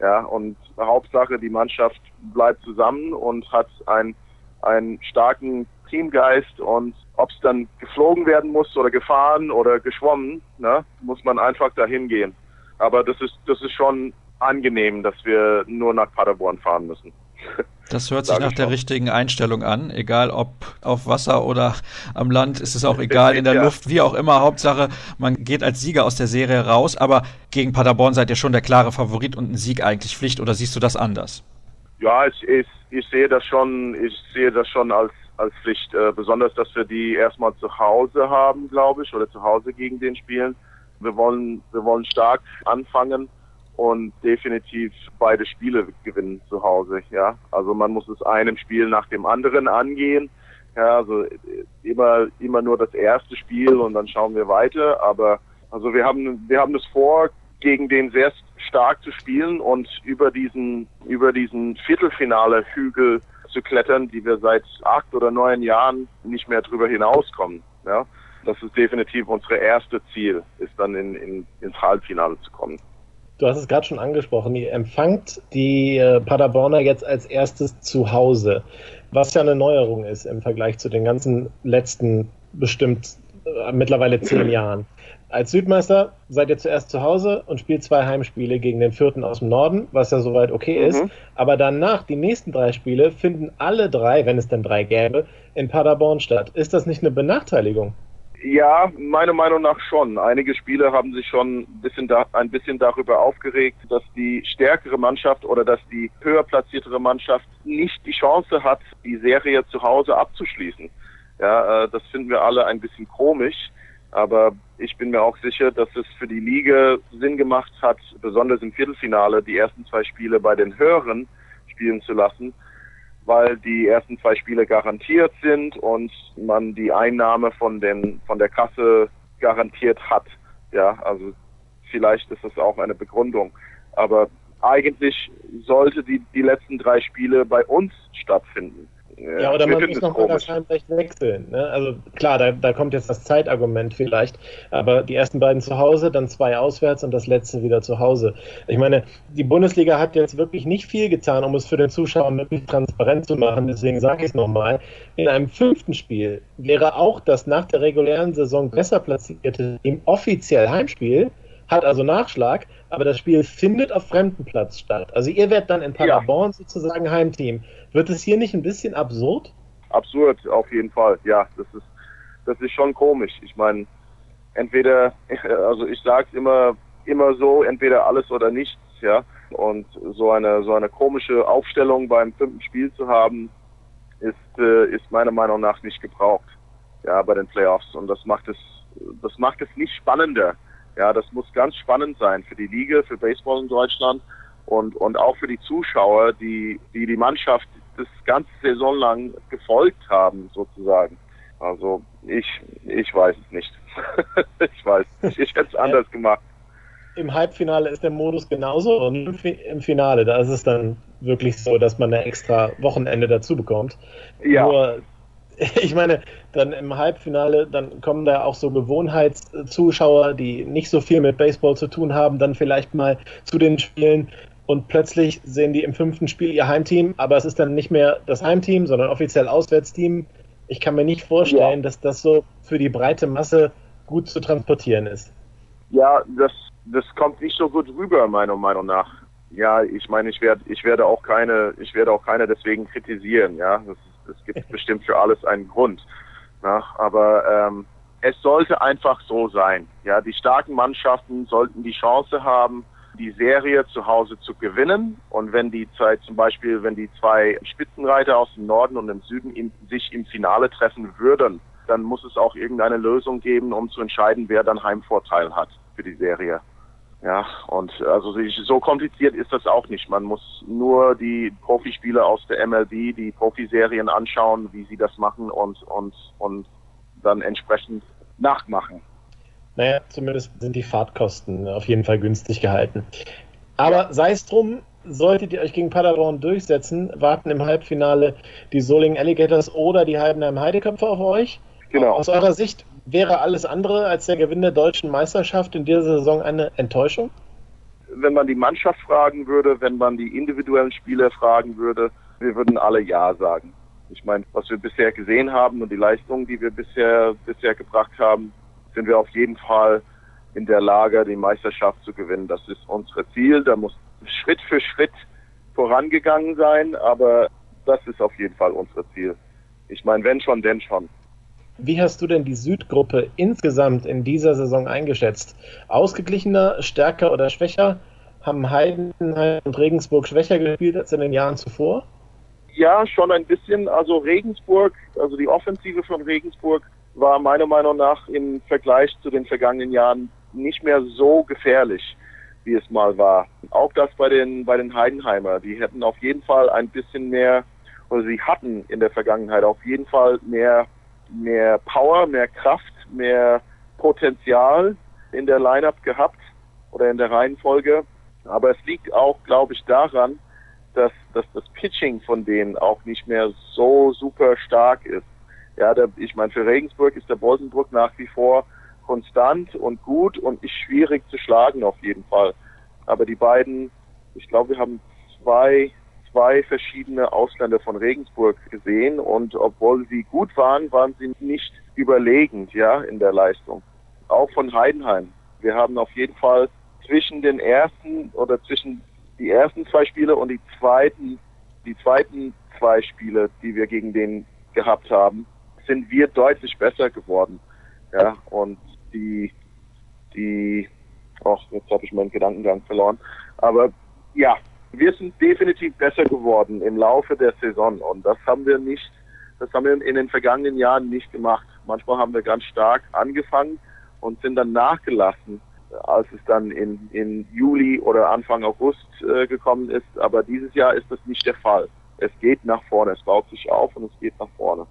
Ja, und Hauptsache, die Mannschaft bleibt zusammen und hat ein, einen starken Teamgeist und ob es dann geflogen werden muss oder gefahren oder geschwommen, ne, muss man einfach dahin gehen. Aber das ist, das ist schon angenehm, dass wir nur nach Paderborn fahren müssen. Das hört sich nach der richtigen Einstellung an. Egal ob auf Wasser oder am Land, ist es auch egal, in der ja. Luft, wie auch immer. Hauptsache, man geht als Sieger aus der Serie raus. Aber gegen Paderborn seid ihr schon der klare Favorit und ein Sieg eigentlich Pflicht. Oder siehst du das anders? Ja, ich, ich, ich sehe das schon, ich sehe das schon als, als Pflicht. Äh, besonders, dass wir die erstmal zu Hause haben, glaube ich, oder zu Hause gegen den spielen. Wir wollen, wir wollen stark anfangen und definitiv beide Spiele gewinnen zu Hause. Ja, also man muss es einem Spiel nach dem anderen angehen. Ja, also immer immer nur das erste Spiel und dann schauen wir weiter. Aber also wir haben wir haben es vor, gegen den sehr stark zu spielen und über diesen über diesen Viertelfinale Hügel zu klettern, die wir seit acht oder neun Jahren nicht mehr drüber hinauskommen. Ja, das ist definitiv unser erstes Ziel, ist dann in, in, ins Halbfinale zu kommen. Du hast es gerade schon angesprochen, ihr empfangt die äh, Paderborner jetzt als erstes zu Hause, was ja eine Neuerung ist im Vergleich zu den ganzen letzten bestimmt äh, mittlerweile zehn Jahren. Als Südmeister seid ihr zuerst zu Hause und spielt zwei Heimspiele gegen den vierten aus dem Norden, was ja soweit okay mhm. ist. Aber danach, die nächsten drei Spiele, finden alle drei, wenn es denn drei gäbe, in Paderborn statt. Ist das nicht eine Benachteiligung? Ja, meiner Meinung nach schon. Einige Spieler haben sich schon ein bisschen, da, ein bisschen darüber aufgeregt, dass die stärkere Mannschaft oder dass die höher platziertere Mannschaft nicht die Chance hat, die Serie zu Hause abzuschließen. Ja, äh, das finden wir alle ein bisschen komisch. Aber ich bin mir auch sicher, dass es für die Liga Sinn gemacht hat, besonders im Viertelfinale die ersten zwei Spiele bei den Höheren spielen zu lassen, weil die ersten zwei Spiele garantiert sind und man die Einnahme von den von der Kasse garantiert hat. Ja, also vielleicht ist das auch eine Begründung. Aber eigentlich sollte die, die letzten drei Spiele bei uns stattfinden. Ja, oder man muss nochmal das Heimrecht wechseln. Ne? Also klar, da, da kommt jetzt das Zeitargument vielleicht, aber die ersten beiden zu Hause, dann zwei auswärts und das letzte wieder zu Hause. Ich meine, die Bundesliga hat jetzt wirklich nicht viel getan, um es für den Zuschauer möglichst transparent zu machen, deswegen sage ich es nochmal. In einem fünften Spiel wäre auch das nach der regulären Saison besser platzierte im offiziell Heimspiel hat also Nachschlag, aber das Spiel findet auf fremden Platz statt. Also ihr werdet dann in Paderborn ja. sozusagen Heimteam. Wird es hier nicht ein bisschen absurd? Absurd, auf jeden Fall. Ja, das ist, das ist schon komisch. Ich meine, entweder, also ich sage immer, immer so, entweder alles oder nichts, ja. Und so eine, so eine komische Aufstellung beim fünften Spiel zu haben, ist, äh, ist meiner Meinung nach nicht gebraucht. Ja, bei den Playoffs. Und das macht es, das macht es nicht spannender. Ja, das muss ganz spannend sein für die Liga, für Baseball in Deutschland und, und auch für die Zuschauer, die, die die Mannschaft das ganze Saison lang gefolgt haben, sozusagen. Also ich, ich weiß es nicht. ich weiß nicht. Ich hätte es anders gemacht. Im Halbfinale ist der Modus genauso und im Finale, da ist es dann wirklich so, dass man ein extra Wochenende dazu bekommt. Ja. Nur, ich meine, dann im Halbfinale, dann kommen da auch so Gewohnheitszuschauer, die nicht so viel mit Baseball zu tun haben, dann vielleicht mal zu den Spielen und plötzlich sehen die im fünften Spiel ihr Heimteam, aber es ist dann nicht mehr das Heimteam, sondern offiziell Auswärtsteam. Ich kann mir nicht vorstellen, ja. dass das so für die breite Masse gut zu transportieren ist. Ja, das, das kommt nicht so gut rüber, meiner Meinung nach. Ja, ich meine, ich werde, ich werde auch keine, ich werde auch keine deswegen kritisieren. Ja, es gibt bestimmt für alles einen Grund. Ja, aber ähm, es sollte einfach so sein. Ja, die starken Mannschaften sollten die Chance haben, die Serie zu Hause zu gewinnen. Und wenn die zwei, zum Beispiel, wenn die zwei Spitzenreiter aus dem Norden und dem Süden in, sich im Finale treffen würden, dann muss es auch irgendeine Lösung geben, um zu entscheiden, wer dann Heimvorteil hat für die Serie. Ja, und also so kompliziert ist das auch nicht. Man muss nur die Profispieler aus der MLB, die Profiserien anschauen, wie sie das machen und, und, und dann entsprechend nachmachen. Naja, zumindest sind die Fahrtkosten auf jeden Fall günstig gehalten. Aber sei es drum, solltet ihr euch gegen Paderborn durchsetzen, warten im Halbfinale die Solingen Alligators oder die Heidenheim Heideköpfe auf euch. Genau. Aus eurer Sicht wäre alles andere als der Gewinn der deutschen Meisterschaft in dieser Saison eine Enttäuschung? Wenn man die Mannschaft fragen würde, wenn man die individuellen Spieler fragen würde, wir würden alle Ja sagen. Ich meine, was wir bisher gesehen haben und die Leistungen, die wir bisher, bisher gebracht haben, sind wir auf jeden Fall in der Lage, die Meisterschaft zu gewinnen. Das ist unser Ziel. Da muss Schritt für Schritt vorangegangen sein, aber das ist auf jeden Fall unser Ziel. Ich meine, wenn schon, denn schon. Wie hast du denn die Südgruppe insgesamt in dieser Saison eingeschätzt? Ausgeglichener, stärker oder schwächer? Haben Heidenheim und Regensburg schwächer gespielt als in den Jahren zuvor? Ja, schon ein bisschen. Also Regensburg, also die Offensive von Regensburg war meiner Meinung nach im Vergleich zu den vergangenen Jahren nicht mehr so gefährlich, wie es mal war. Auch das bei den, bei den Heidenheimer. Die hätten auf jeden Fall ein bisschen mehr, oder sie hatten in der Vergangenheit auf jeden Fall mehr, mehr Power, mehr Kraft, mehr Potenzial in der Lineup gehabt oder in der Reihenfolge. Aber es liegt auch, glaube ich, daran, dass, dass das Pitching von denen auch nicht mehr so super stark ist. Ja, der, ich meine, für Regensburg ist der Bolsenbrook nach wie vor konstant und gut und ist schwierig zu schlagen auf jeden Fall. Aber die beiden, ich glaube, wir haben zwei, zwei verschiedene Ausländer von Regensburg gesehen und obwohl sie gut waren, waren sie nicht überlegend, ja, in der Leistung. Auch von Heidenheim. Wir haben auf jeden Fall zwischen den ersten oder zwischen die ersten zwei Spiele und die zweiten, die zweiten zwei Spiele, die wir gegen den gehabt haben, sind wir deutlich besser geworden. Ja, und die, die, ach, jetzt habe ich meinen Gedankengang verloren. Aber ja, wir sind definitiv besser geworden im Laufe der Saison und das haben wir nicht, das haben wir in den vergangenen Jahren nicht gemacht. Manchmal haben wir ganz stark angefangen und sind dann nachgelassen, als es dann in, in Juli oder Anfang August äh, gekommen ist. Aber dieses Jahr ist das nicht der Fall. Es geht nach vorne, es baut sich auf und es geht nach vorne.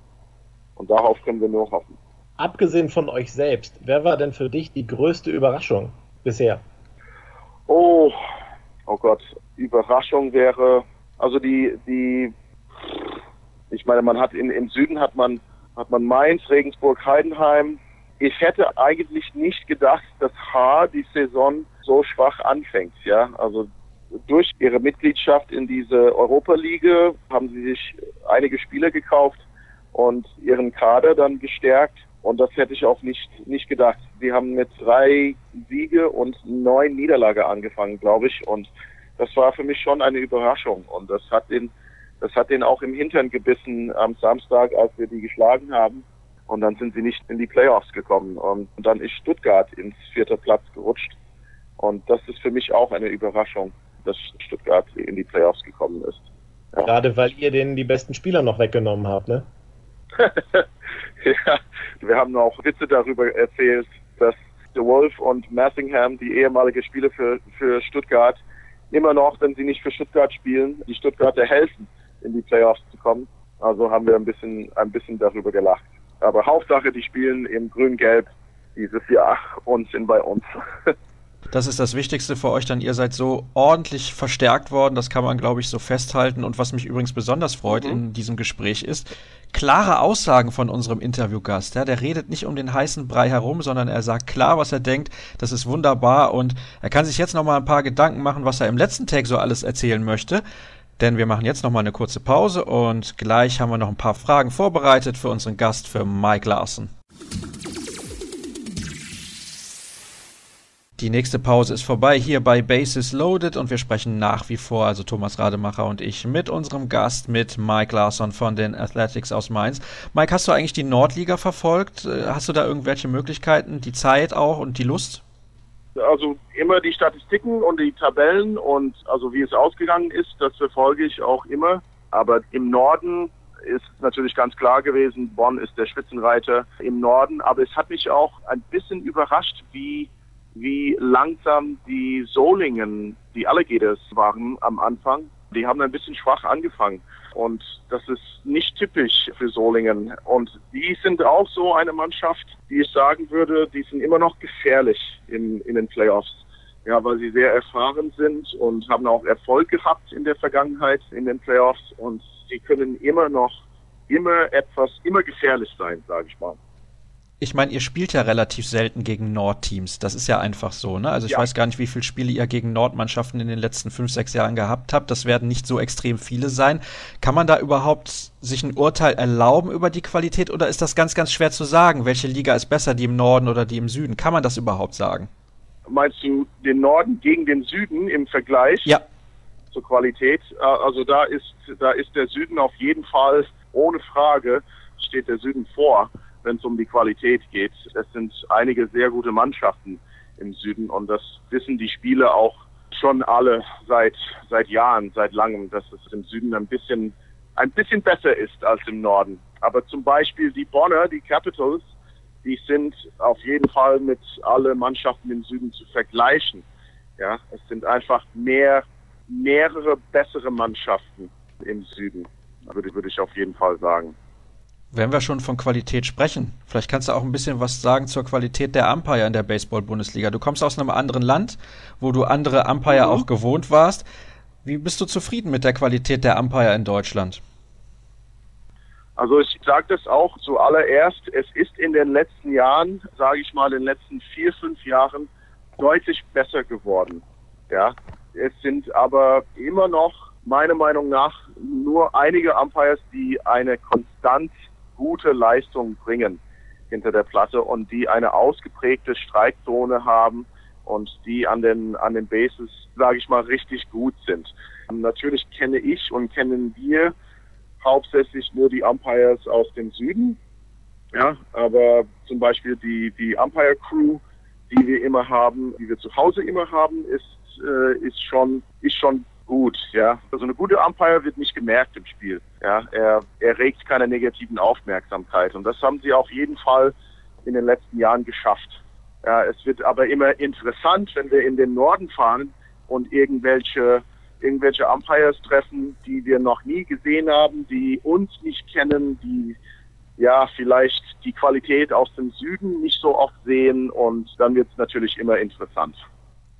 Und darauf können wir nur hoffen. Abgesehen von euch selbst, wer war denn für dich die größte Überraschung bisher? Oh, oh Gott, Überraschung wäre, also die, die, ich meine, man hat in, im Süden hat man, hat man Mainz, Regensburg, Heidenheim. Ich hätte eigentlich nicht gedacht, dass H die Saison so schwach anfängt, ja. Also durch ihre Mitgliedschaft in diese Europa-Liga haben sie sich einige Spieler gekauft, und ihren Kader dann gestärkt. Und das hätte ich auch nicht, nicht gedacht. Sie haben mit drei Siege und neun Niederlage angefangen, glaube ich. Und das war für mich schon eine Überraschung. Und das hat den, das hat den auch im Hintern gebissen am Samstag, als wir die geschlagen haben. Und dann sind sie nicht in die Playoffs gekommen. Und dann ist Stuttgart ins vierte Platz gerutscht. Und das ist für mich auch eine Überraschung. dass Stuttgart in die Playoffs gekommen ist. Ja. Gerade weil ihr denen die besten Spieler noch weggenommen habt, ne? ja, wir haben auch Witze darüber erzählt, dass The Wolf und Massingham, die ehemalige Spieler für, für Stuttgart, immer noch, wenn sie nicht für Stuttgart spielen, die Stuttgarter helfen, in die Playoffs zu kommen. Also haben wir ein bisschen, ein bisschen darüber gelacht. Aber Hauptsache, die spielen in Grün-Gelb dieses Jahr und sind bei uns. Das ist das Wichtigste für euch, dann ihr seid so ordentlich verstärkt worden, das kann man, glaube ich, so festhalten. Und was mich übrigens besonders freut mhm. in diesem Gespräch ist, klare Aussagen von unserem Interviewgast. Ja, der redet nicht um den heißen Brei herum, sondern er sagt klar, was er denkt. Das ist wunderbar und er kann sich jetzt noch mal ein paar Gedanken machen, was er im letzten Take so alles erzählen möchte. Denn wir machen jetzt noch mal eine kurze Pause und gleich haben wir noch ein paar Fragen vorbereitet für unseren Gast, für Mike Larsen. Die nächste Pause ist vorbei hier bei Basis Loaded und wir sprechen nach wie vor, also Thomas Rademacher und ich, mit unserem Gast, mit Mike Larsson von den Athletics aus Mainz. Mike, hast du eigentlich die Nordliga verfolgt? Äh, hast du da irgendwelche Möglichkeiten, die Zeit auch und die Lust? Also immer die Statistiken und die Tabellen und also wie es ausgegangen ist, das verfolge ich auch immer. Aber im Norden ist natürlich ganz klar gewesen, Bonn ist der Spitzenreiter im Norden. Aber es hat mich auch ein bisschen überrascht, wie wie langsam die Solingen, die Alligators waren am Anfang. Die haben ein bisschen schwach angefangen. Und das ist nicht typisch für Solingen. Und die sind auch so eine Mannschaft, die ich sagen würde, die sind immer noch gefährlich in, in den Playoffs. Ja, weil sie sehr erfahren sind und haben auch Erfolg gehabt in der Vergangenheit in den Playoffs. Und sie können immer noch, immer etwas, immer gefährlich sein, sage ich mal ich meine, ihr spielt ja relativ selten gegen Nordteams. Das ist ja einfach so, ne? Also ich ja. weiß gar nicht, wie viele Spiele ihr gegen Nordmannschaften in den letzten fünf, sechs Jahren gehabt habt. Das werden nicht so extrem viele sein. Kann man da überhaupt sich ein Urteil erlauben über die Qualität oder ist das ganz, ganz schwer zu sagen? Welche Liga ist besser, die im Norden oder die im Süden? Kann man das überhaupt sagen? Meinst du den Norden gegen den Süden im Vergleich? Ja. Zur Qualität. Äh, also da ist, da ist der Süden auf jeden Fall ohne Frage steht der Süden vor wenn es um die Qualität geht. Es sind einige sehr gute Mannschaften im Süden und das wissen die Spieler auch schon alle seit seit Jahren, seit langem, dass es im Süden ein bisschen ein bisschen besser ist als im Norden. Aber zum Beispiel die Bonner, die Capitals, die sind auf jeden Fall mit alle Mannschaften im Süden zu vergleichen. Ja, es sind einfach mehr mehrere bessere Mannschaften im Süden, würde, würde ich auf jeden Fall sagen. Wenn wir schon von Qualität sprechen, vielleicht kannst du auch ein bisschen was sagen zur Qualität der Umpire in der Baseball-Bundesliga. Du kommst aus einem anderen Land, wo du andere Umpire mhm. auch gewohnt warst. Wie bist du zufrieden mit der Qualität der Umpire in Deutschland? Also ich sage das auch zuallererst, es ist in den letzten Jahren, sage ich mal, in den letzten vier, fünf Jahren deutlich besser geworden. Ja, es sind aber immer noch meiner Meinung nach nur einige Umpires, die eine konstant gute Leistung bringen hinter der Platte und die eine ausgeprägte Streikzone haben und die an den an den Bases, sage ich mal, richtig gut sind. Natürlich kenne ich und kennen wir hauptsächlich nur die Umpires aus dem Süden, ja, aber zum Beispiel die die Umpire Crew, die wir immer haben, die wir zu Hause immer haben, ist äh, ist schon ist schon gut, ja. Also eine gute Umpire wird nicht gemerkt im Spiel. Ja, er, er regt keine negativen Aufmerksamkeit. Und das haben sie auf jeden Fall in den letzten Jahren geschafft. Ja, es wird aber immer interessant, wenn wir in den Norden fahren und irgendwelche irgendwelche Umpires treffen, die wir noch nie gesehen haben, die uns nicht kennen, die ja vielleicht die Qualität aus dem Süden nicht so oft sehen und dann wird es natürlich immer interessant.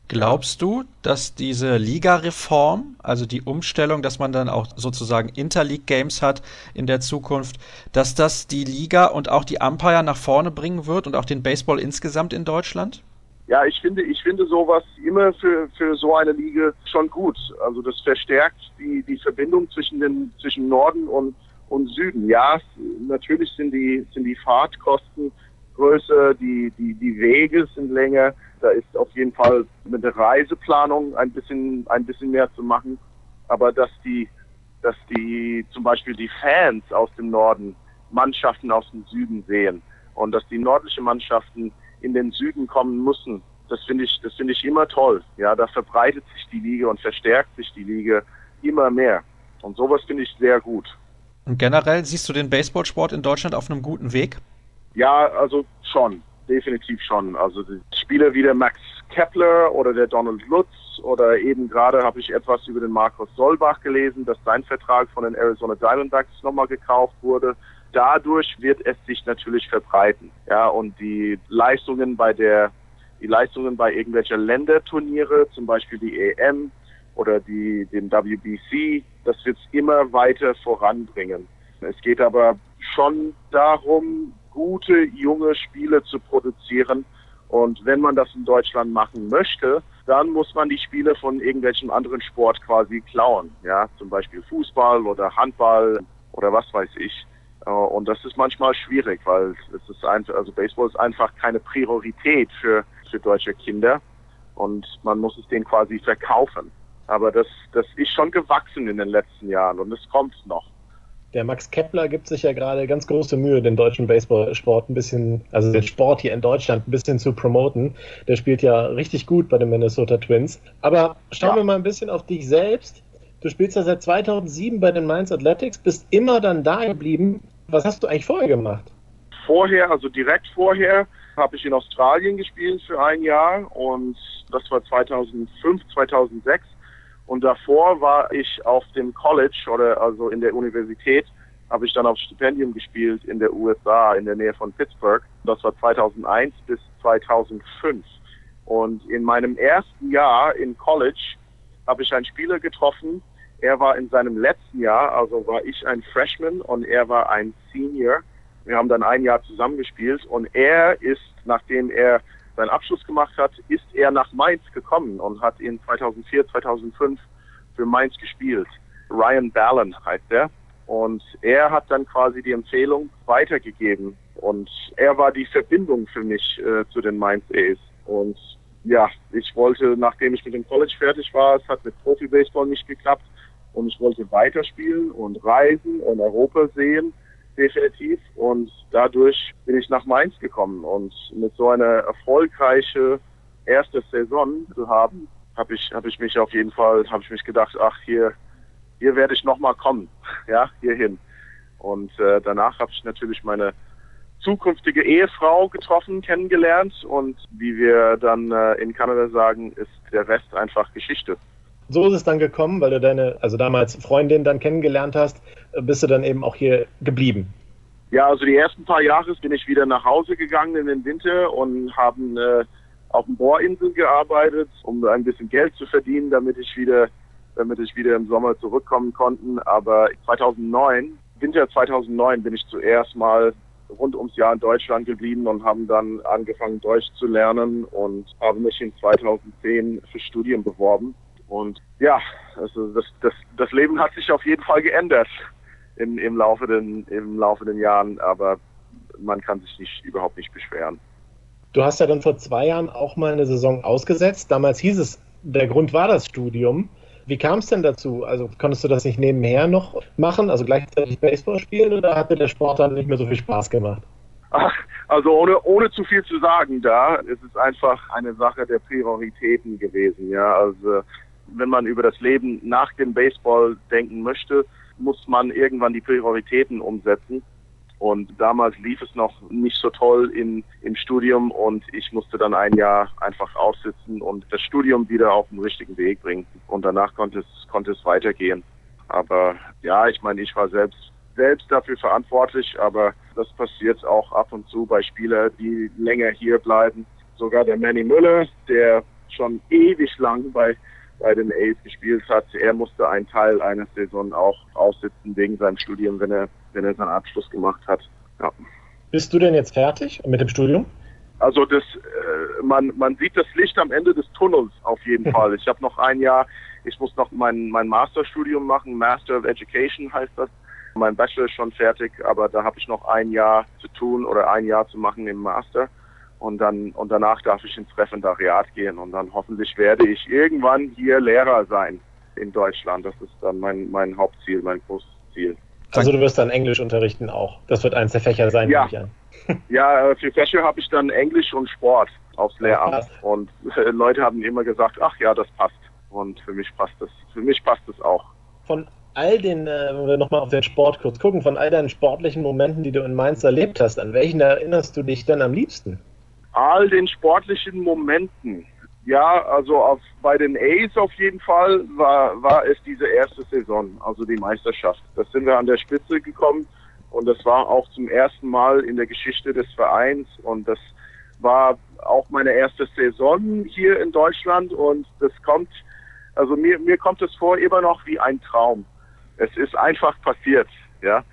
Glaubst du, dass diese Liga-Reform, also die Umstellung, dass man dann auch sozusagen Interleague-Games hat in der Zukunft, dass das die Liga und auch die Umpire nach vorne bringen wird und auch den Baseball insgesamt in Deutschland? Ja, ich finde, ich finde sowas immer für, für so eine Liga schon gut. Also das verstärkt die, die Verbindung zwischen den, zwischen Norden und, und Süden. Ja, natürlich sind die, sind die Fahrtkosten größer, die, die, die Wege sind länger da ist auf jeden Fall mit der Reiseplanung ein bisschen, ein bisschen mehr zu machen. Aber dass die, dass die, zum Beispiel die Fans aus dem Norden Mannschaften aus dem Süden sehen und dass die nordischen Mannschaften in den Süden kommen müssen, das finde ich, das finde ich immer toll. Ja, da verbreitet sich die Liga und verstärkt sich die Liga immer mehr. Und sowas finde ich sehr gut. Und generell siehst du den Baseballsport in Deutschland auf einem guten Weg? Ja, also schon, definitiv schon. Also die Spieler wie der Max Kepler oder der Donald Lutz oder eben gerade habe ich etwas über den Markus Solbach gelesen, dass sein Vertrag von den Arizona Diamondbacks nochmal gekauft wurde. Dadurch wird es sich natürlich verbreiten. Ja, und die Leistungen bei der, die Leistungen bei irgendwelcher Länderturniere, zum Beispiel die EM oder die, den WBC, das wird es immer weiter voranbringen. Es geht aber schon darum, gute junge Spiele zu produzieren. Und wenn man das in Deutschland machen möchte, dann muss man die Spiele von irgendwelchem anderen Sport quasi klauen. Ja, zum Beispiel Fußball oder Handball oder was weiß ich. Äh, und das ist manchmal schwierig, weil es ist einfach, also Baseball ist einfach keine Priorität für, für deutsche Kinder. Und man muss es denen quasi verkaufen. Aber das, das ist schon gewachsen in den letzten Jahren und es kommt noch. Der Max Kepler gibt sich ja gerade ganz große Mühe, den deutschen Baseballsport ein bisschen, also den Sport hier in Deutschland ein bisschen zu promoten. Der spielt ja richtig gut bei den Minnesota Twins. Aber schauen ja. wir mal ein bisschen auf dich selbst. Du spielst ja seit 2007 bei den Mainz Athletics, bist immer dann da geblieben. Was hast du eigentlich vorher gemacht? Vorher, also direkt vorher, habe ich in Australien gespielt für ein Jahr und das war 2005, 2006. Und davor war ich auf dem College oder also in der Universität, habe ich dann auf Stipendium gespielt in der USA, in der Nähe von Pittsburgh. Das war 2001 bis 2005. Und in meinem ersten Jahr in College habe ich einen Spieler getroffen. Er war in seinem letzten Jahr, also war ich ein Freshman und er war ein Senior. Wir haben dann ein Jahr zusammengespielt und er ist, nachdem er seinen Abschluss gemacht hat, ist er nach Mainz gekommen und hat in 2004, 2005 für Mainz gespielt. Ryan Ballen heißt er. Und er hat dann quasi die Empfehlung weitergegeben. Und er war die Verbindung für mich äh, zu den Mainz A's. Und ja, ich wollte, nachdem ich mit dem College fertig war, es hat mit Profi-Baseball nicht geklappt. Und ich wollte weiterspielen und reisen und Europa sehen definitiv. Und dadurch bin ich nach Mainz gekommen. Und mit so einer erfolgreiche erste Saison zu haben, habe ich, habe ich mich auf jeden Fall, habe ich mich gedacht, ach hier, hier werde ich nochmal kommen, ja, hierhin. Und äh, danach habe ich natürlich meine zukünftige Ehefrau getroffen, kennengelernt und wie wir dann äh, in Kanada sagen, ist der Rest einfach Geschichte so ist es dann gekommen, weil du deine, also damals Freundin dann kennengelernt hast, bist du dann eben auch hier geblieben. Ja, also die ersten paar Jahre bin ich wieder nach Hause gegangen in den Winter und haben äh, auf dem Bohrinsel gearbeitet, um ein bisschen Geld zu verdienen, damit ich wieder, damit ich wieder im Sommer zurückkommen konnte. Aber 2009, Winter 2009, bin ich zuerst mal rund ums Jahr in Deutschland geblieben und haben dann angefangen Deutsch zu lernen und habe mich in 2010 für Studien beworben und ja, also das, das, das Leben hat sich auf jeden Fall geändert im, im, Laufe den, im Laufe den Jahren, aber man kann sich nicht, überhaupt nicht beschweren. Du hast ja dann vor zwei Jahren auch mal eine Saison ausgesetzt. Damals hieß es, der Grund war das Studium. Wie kam es denn dazu? Also konntest du das nicht nebenher noch machen, also gleichzeitig Baseball spielen oder hatte der Sport dann nicht mehr so viel Spaß gemacht? Ach, also ohne, ohne zu viel zu sagen da, es ist einfach eine Sache der Prioritäten gewesen. Ja, also wenn man über das Leben nach dem Baseball denken möchte, muss man irgendwann die Prioritäten umsetzen. Und damals lief es noch nicht so toll in, im Studium und ich musste dann ein Jahr einfach aussitzen und das Studium wieder auf den richtigen Weg bringen. Und danach konnte es, konnte es weitergehen. Aber ja, ich meine, ich war selbst, selbst dafür verantwortlich, aber das passiert auch ab und zu bei Spielern, die länger hier bleiben. Sogar der Manny Müller, der schon ewig lang bei bei den A's gespielt hat. Er musste einen Teil einer Saison auch aussitzen wegen seinem Studium, wenn er, wenn er seinen Abschluss gemacht hat. Ja. Bist du denn jetzt fertig mit dem Studium? Also das, äh, man, man sieht das Licht am Ende des Tunnels auf jeden Fall. Ich habe noch ein Jahr, ich muss noch mein, mein Masterstudium machen, Master of Education heißt das. Mein Bachelor ist schon fertig, aber da habe ich noch ein Jahr zu tun oder ein Jahr zu machen im Master und dann und danach darf ich ins Referendariat gehen und dann hoffentlich werde ich irgendwann hier Lehrer sein in Deutschland. Das ist dann mein mein Hauptziel, mein großes Ziel. Also du wirst dann Englisch unterrichten auch. Das wird eins der Fächer sein, ja. nehme ich an. ja, äh, für Fächer habe ich dann Englisch und Sport aufs Lehramt. Und äh, Leute haben immer gesagt, ach ja, das passt. Und für mich passt das, für mich passt das auch. Von all den, äh, wenn wir nochmal auf den Sport kurz gucken, von all deinen sportlichen Momenten, die du in Mainz erlebt hast, an welchen erinnerst du dich denn am liebsten? All den sportlichen Momenten. Ja, also auf, bei den A's auf jeden Fall war, war es diese erste Saison, also die Meisterschaft. Da sind wir an der Spitze gekommen und das war auch zum ersten Mal in der Geschichte des Vereins und das war auch meine erste Saison hier in Deutschland und das kommt, also mir, mir kommt es vor immer noch wie ein Traum. Es ist einfach passiert, ja.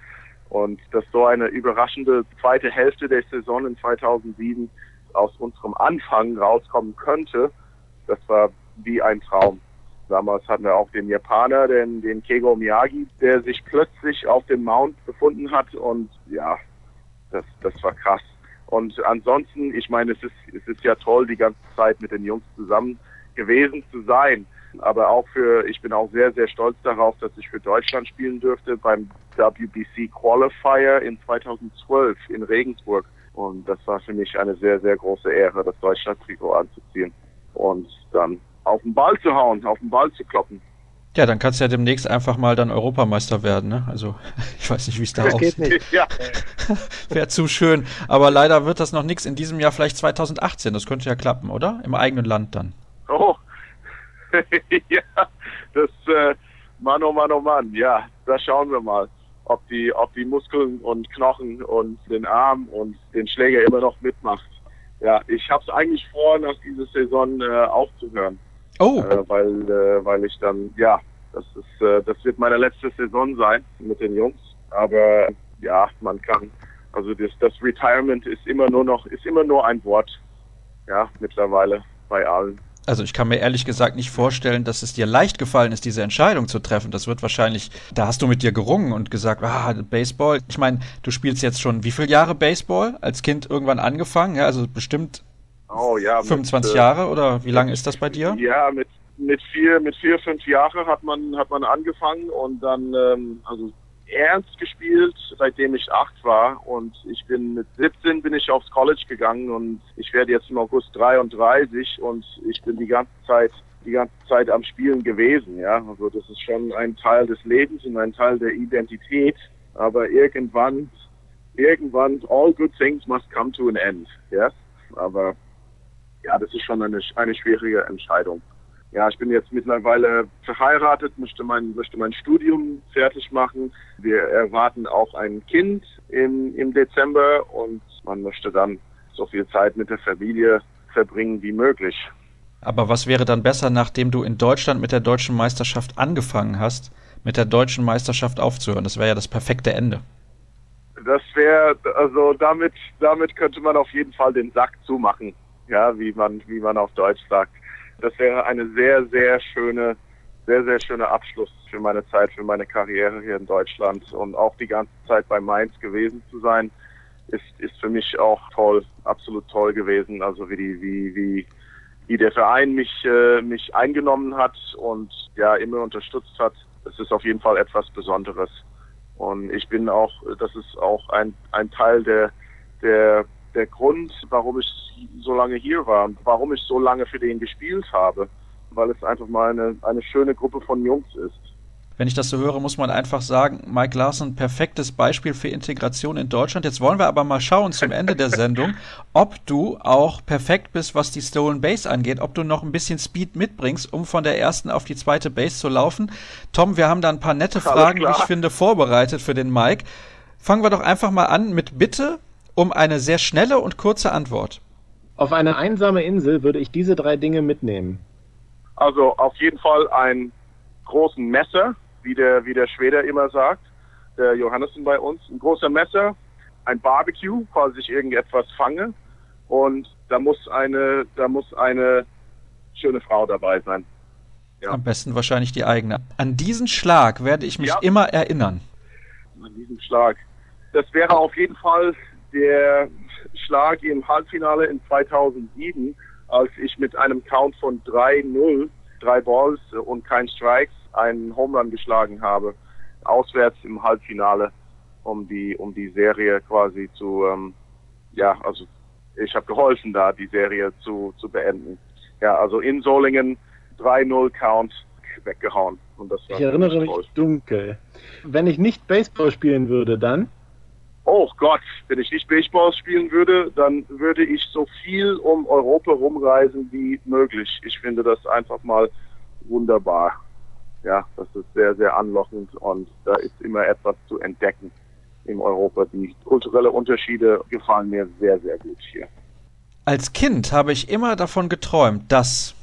Und dass so eine überraschende zweite Hälfte der Saison in 2007 aus unserem Anfang rauskommen könnte, das war wie ein Traum. Damals hatten wir auch den Japaner, den, den Keigo Miyagi, der sich plötzlich auf dem Mount befunden hat und ja, das, das war krass. Und ansonsten, ich meine, es ist, es ist ja toll, die ganze Zeit mit den Jungs zusammen gewesen zu sein. Aber auch für, ich bin auch sehr, sehr stolz darauf, dass ich für Deutschland spielen dürfte beim WBC Qualifier in 2012 in Regensburg. Und das war für mich eine sehr, sehr große Ehre, das Deutschland-Trikot anzuziehen und dann auf den Ball zu hauen, auf den Ball zu kloppen. Ja, dann kannst du ja demnächst einfach mal dann Europameister werden, ne? Also ich weiß nicht, wie es da das aussieht. Geht nicht. Ja. Wäre zu schön. Aber leider wird das noch nichts in diesem Jahr, vielleicht 2018. Das könnte ja klappen, oder? Im eigenen Land dann. Oh. ja, das äh, Mann, oh Mann, oh Mann. Ja, da schauen wir mal, ob die, ob die Muskeln und Knochen und den Arm und den Schläger immer noch mitmacht. Ja, ich habe es eigentlich vor, nach dieser Saison äh, aufzuhören. Oh. Äh, weil, äh, weil ich dann, ja, das ist, äh, das wird meine letzte Saison sein mit den Jungs. Aber ja, man kann, also das, das Retirement ist immer nur noch, ist immer nur ein Wort. Ja, mittlerweile bei allen. Also ich kann mir ehrlich gesagt nicht vorstellen, dass es dir leicht gefallen ist, diese Entscheidung zu treffen. Das wird wahrscheinlich, da hast du mit dir gerungen und gesagt, ah, Baseball. Ich meine, du spielst jetzt schon wie viele Jahre Baseball? Als Kind irgendwann angefangen? Ja, also bestimmt Oh ja. 25 mit, Jahre oder wie lange ist das bei dir? Ja, mit mit vier, mit vier, fünf Jahren hat man hat man angefangen und dann ähm, also ernst gespielt, seitdem ich acht war und ich bin mit 17 bin ich aufs College gegangen und ich werde jetzt im August 33 und ich bin die ganze Zeit die ganze Zeit am Spielen gewesen, ja. Also das ist schon ein Teil des Lebens und ein Teil der Identität, aber irgendwann irgendwann all good things must come to an end, ja. Aber ja, das ist schon eine, eine schwierige Entscheidung. Ja, ich bin jetzt mittlerweile verheiratet, möchte mein, möchte mein Studium fertig machen. Wir erwarten auch ein Kind im, im Dezember und man möchte dann so viel Zeit mit der Familie verbringen wie möglich. Aber was wäre dann besser, nachdem du in Deutschland mit der deutschen Meisterschaft angefangen hast, mit der deutschen Meisterschaft aufzuhören? Das wäre ja das perfekte Ende. Das wäre, also damit, damit könnte man auf jeden Fall den Sack zumachen ja, wie man, wie man auf Deutsch sagt. Das wäre eine sehr, sehr schöne, sehr, sehr schöner Abschluss für meine Zeit, für meine Karriere hier in Deutschland und auch die ganze Zeit bei Mainz gewesen zu sein, ist, ist für mich auch toll, absolut toll gewesen. Also wie die, wie, wie, wie der Verein mich, äh, mich eingenommen hat und ja immer unterstützt hat. Das ist auf jeden Fall etwas Besonderes. Und ich bin auch, das ist auch ein, ein Teil der, der der Grund, warum ich so lange hier war und warum ich so lange für den gespielt habe, weil es einfach mal eine, eine schöne Gruppe von Jungs ist. Wenn ich das so höre, muss man einfach sagen, Mike Larson, perfektes Beispiel für Integration in Deutschland. Jetzt wollen wir aber mal schauen zum Ende der Sendung, ob du auch perfekt bist, was die Stolen Base angeht, ob du noch ein bisschen Speed mitbringst, um von der ersten auf die zweite Base zu laufen. Tom, wir haben da ein paar nette Fragen, wie ich finde, vorbereitet für den Mike. Fangen wir doch einfach mal an mit Bitte um eine sehr schnelle und kurze Antwort. Auf eine einsame Insel würde ich diese drei Dinge mitnehmen. Also auf jeden Fall einen großen Messer, wie der, wie der Schweder immer sagt, der Johannessen bei uns. Ein großer Messer, ein Barbecue, falls ich irgendetwas fange. Und da muss eine, da muss eine schöne Frau dabei sein. Ja. Am besten wahrscheinlich die eigene. An diesen Schlag werde ich mich ja. immer erinnern. An diesen Schlag. Das wäre auf jeden Fall der Schlag im Halbfinale in 2007, als ich mit einem Count von 3-0, drei Balls und kein Strikes, einen Home Run geschlagen habe, auswärts im Halbfinale, um die, um die Serie quasi zu, ähm, ja, also ich habe geholfen, da die Serie zu, zu beenden. Ja, also in Solingen 3-0 Count weggehauen. Und das war ich erinnere mich dunkel. Wenn ich nicht Baseball spielen würde, dann? Oh Gott, wenn ich nicht Baseball spielen würde, dann würde ich so viel um Europa rumreisen wie möglich. Ich finde das einfach mal wunderbar. Ja, das ist sehr, sehr anlockend und da ist immer etwas zu entdecken in Europa. Die kulturellen Unterschiede gefallen mir sehr, sehr gut hier. Als Kind habe ich immer davon geträumt, dass.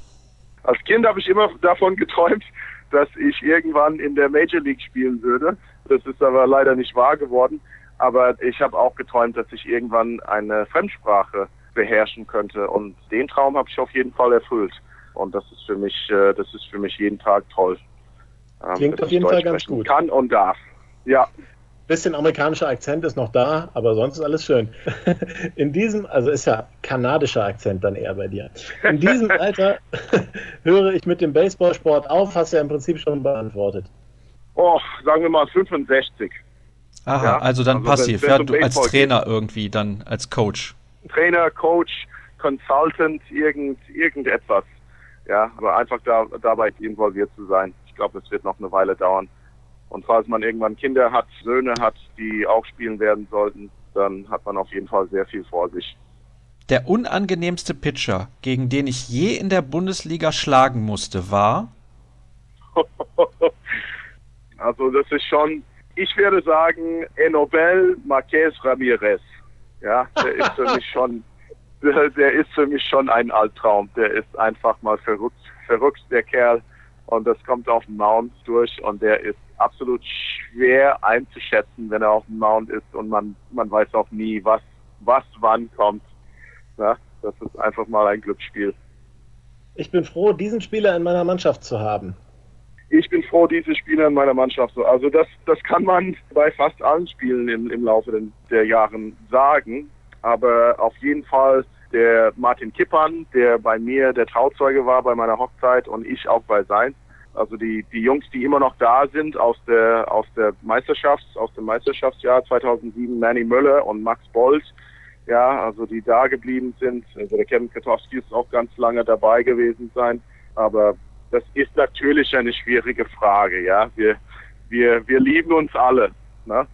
Als Kind habe ich immer davon geträumt, dass ich irgendwann in der Major League spielen würde. Das ist aber leider nicht wahr geworden. Aber ich habe auch geträumt, dass ich irgendwann eine Fremdsprache beherrschen könnte. Und den Traum habe ich auf jeden Fall erfüllt. Und das ist für mich, äh, das ist für mich jeden Tag toll. Ähm, Klingt auf jeden Fall ganz gut. Kann und darf. Ja. Bisschen amerikanischer Akzent ist noch da, aber sonst ist alles schön. In diesem, also ist ja kanadischer Akzent dann eher bei dir. In diesem Alter höre ich mit dem Baseballsport auf, hast du ja im Prinzip schon beantwortet. Oh, sagen wir mal 65. Aha, ja? also dann also passiv, ja, du als Trainer geht. irgendwie, dann als Coach. Trainer, Coach, Consultant, irgend, irgendetwas. Ja, aber einfach da, dabei involviert zu sein. Ich glaube, es wird noch eine Weile dauern. Und falls man irgendwann Kinder hat, Söhne hat, die auch spielen werden sollten, dann hat man auf jeden Fall sehr viel vor sich. Der unangenehmste Pitcher, gegen den ich je in der Bundesliga schlagen musste, war? also das ist schon ich würde sagen, Enobel Marquez Ramirez. Ja, der ist für mich schon, der, der, ist für mich schon ein Albtraum. Der ist einfach mal verrückt, verrückt, der Kerl. Und das kommt auf dem Mount durch und der ist absolut schwer einzuschätzen, wenn er auf dem Mount ist und man, man weiß auch nie, was, was wann kommt. Ja, das ist einfach mal ein Glücksspiel. Ich bin froh, diesen Spieler in meiner Mannschaft zu haben ich bin froh, diese Spieler in meiner Mannschaft so. Also das, das kann man bei fast allen Spielen im, im Laufe der, der Jahren sagen. Aber auf jeden Fall der Martin Kippern, der bei mir der Trauzeuge war bei meiner Hochzeit und ich auch bei sein. Also die, die Jungs, die immer noch da sind aus der, aus der Meisterschafts, aus dem Meisterschaftsjahr 2007, Manny Müller und Max Bolt. Ja, also die da geblieben sind. Also der Kevin Katowski ist auch ganz lange dabei gewesen sein. Aber das ist natürlich eine schwierige Frage, ja. Wir, wir, wir lieben uns alle, ne?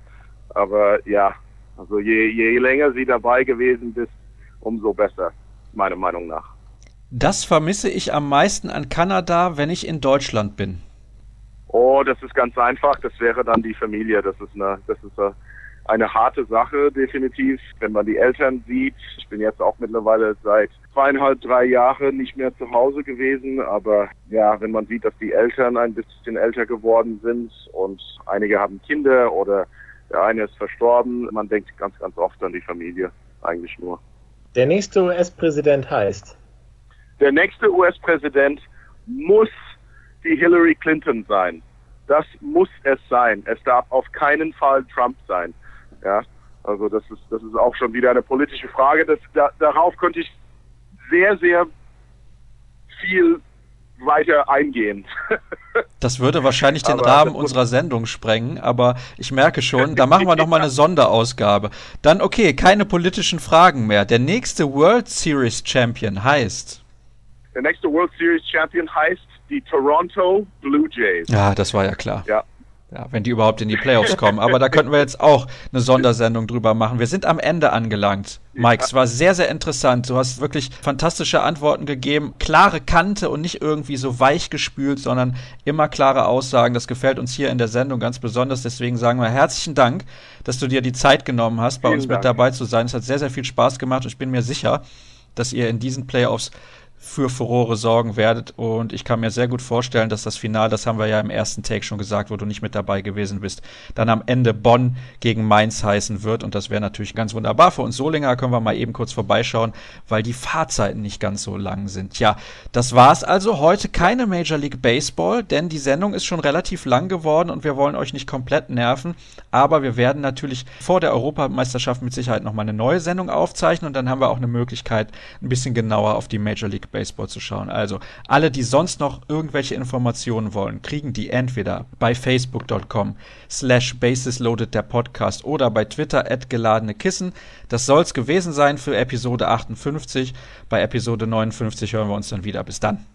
Aber ja, also je, je länger sie dabei gewesen bist, umso besser, meiner Meinung nach. Das vermisse ich am meisten an Kanada, wenn ich in Deutschland bin. Oh, das ist ganz einfach. Das wäre dann die Familie. Das ist eine, das ist eine eine harte Sache, definitiv. Wenn man die Eltern sieht, ich bin jetzt auch mittlerweile seit zweieinhalb, drei Jahren nicht mehr zu Hause gewesen, aber ja, wenn man sieht, dass die Eltern ein bisschen älter geworden sind und einige haben Kinder oder der eine ist verstorben, man denkt ganz, ganz oft an die Familie, eigentlich nur. Der nächste US-Präsident heißt? Der nächste US-Präsident muss die Hillary Clinton sein. Das muss es sein. Es darf auf keinen Fall Trump sein. Ja, also das ist, das ist auch schon wieder eine politische Frage. Das, da, darauf könnte ich sehr, sehr viel weiter eingehen. Das würde wahrscheinlich den aber Rahmen unserer Sendung sprengen, aber ich merke schon, da machen wir nochmal eine Sonderausgabe. Dann okay, keine politischen Fragen mehr. Der nächste World Series Champion heißt. Der nächste World Series Champion heißt die Toronto Blue Jays. Ja, das war ja klar. Ja, ja, wenn die überhaupt in die Playoffs kommen. Aber da könnten wir jetzt auch eine Sondersendung drüber machen. Wir sind am Ende angelangt. Mike, es war sehr, sehr interessant. Du hast wirklich fantastische Antworten gegeben. Klare Kante und nicht irgendwie so weich gespült, sondern immer klare Aussagen. Das gefällt uns hier in der Sendung ganz besonders. Deswegen sagen wir herzlichen Dank, dass du dir die Zeit genommen hast, bei Vielen uns Dank. mit dabei zu sein. Es hat sehr, sehr viel Spaß gemacht und ich bin mir sicher, dass ihr in diesen Playoffs für Furore sorgen werdet. Und ich kann mir sehr gut vorstellen, dass das Finale, das haben wir ja im ersten Take schon gesagt, wo du nicht mit dabei gewesen bist, dann am Ende Bonn gegen Mainz heißen wird. Und das wäre natürlich ganz wunderbar. Für uns Solinger können wir mal eben kurz vorbeischauen, weil die Fahrzeiten nicht ganz so lang sind. Ja, das war's also. Heute keine Major League Baseball, denn die Sendung ist schon relativ lang geworden und wir wollen euch nicht komplett nerven. Aber wir werden natürlich vor der Europameisterschaft mit Sicherheit nochmal eine neue Sendung aufzeichnen und dann haben wir auch eine Möglichkeit, ein bisschen genauer auf die Major League Baseball zu schauen. Also alle, die sonst noch irgendwelche Informationen wollen, kriegen die entweder bei facebook.com slash basisloaded der Podcast oder bei Twitter at geladene Kissen. Das soll's gewesen sein für Episode 58. Bei Episode 59 hören wir uns dann wieder. Bis dann.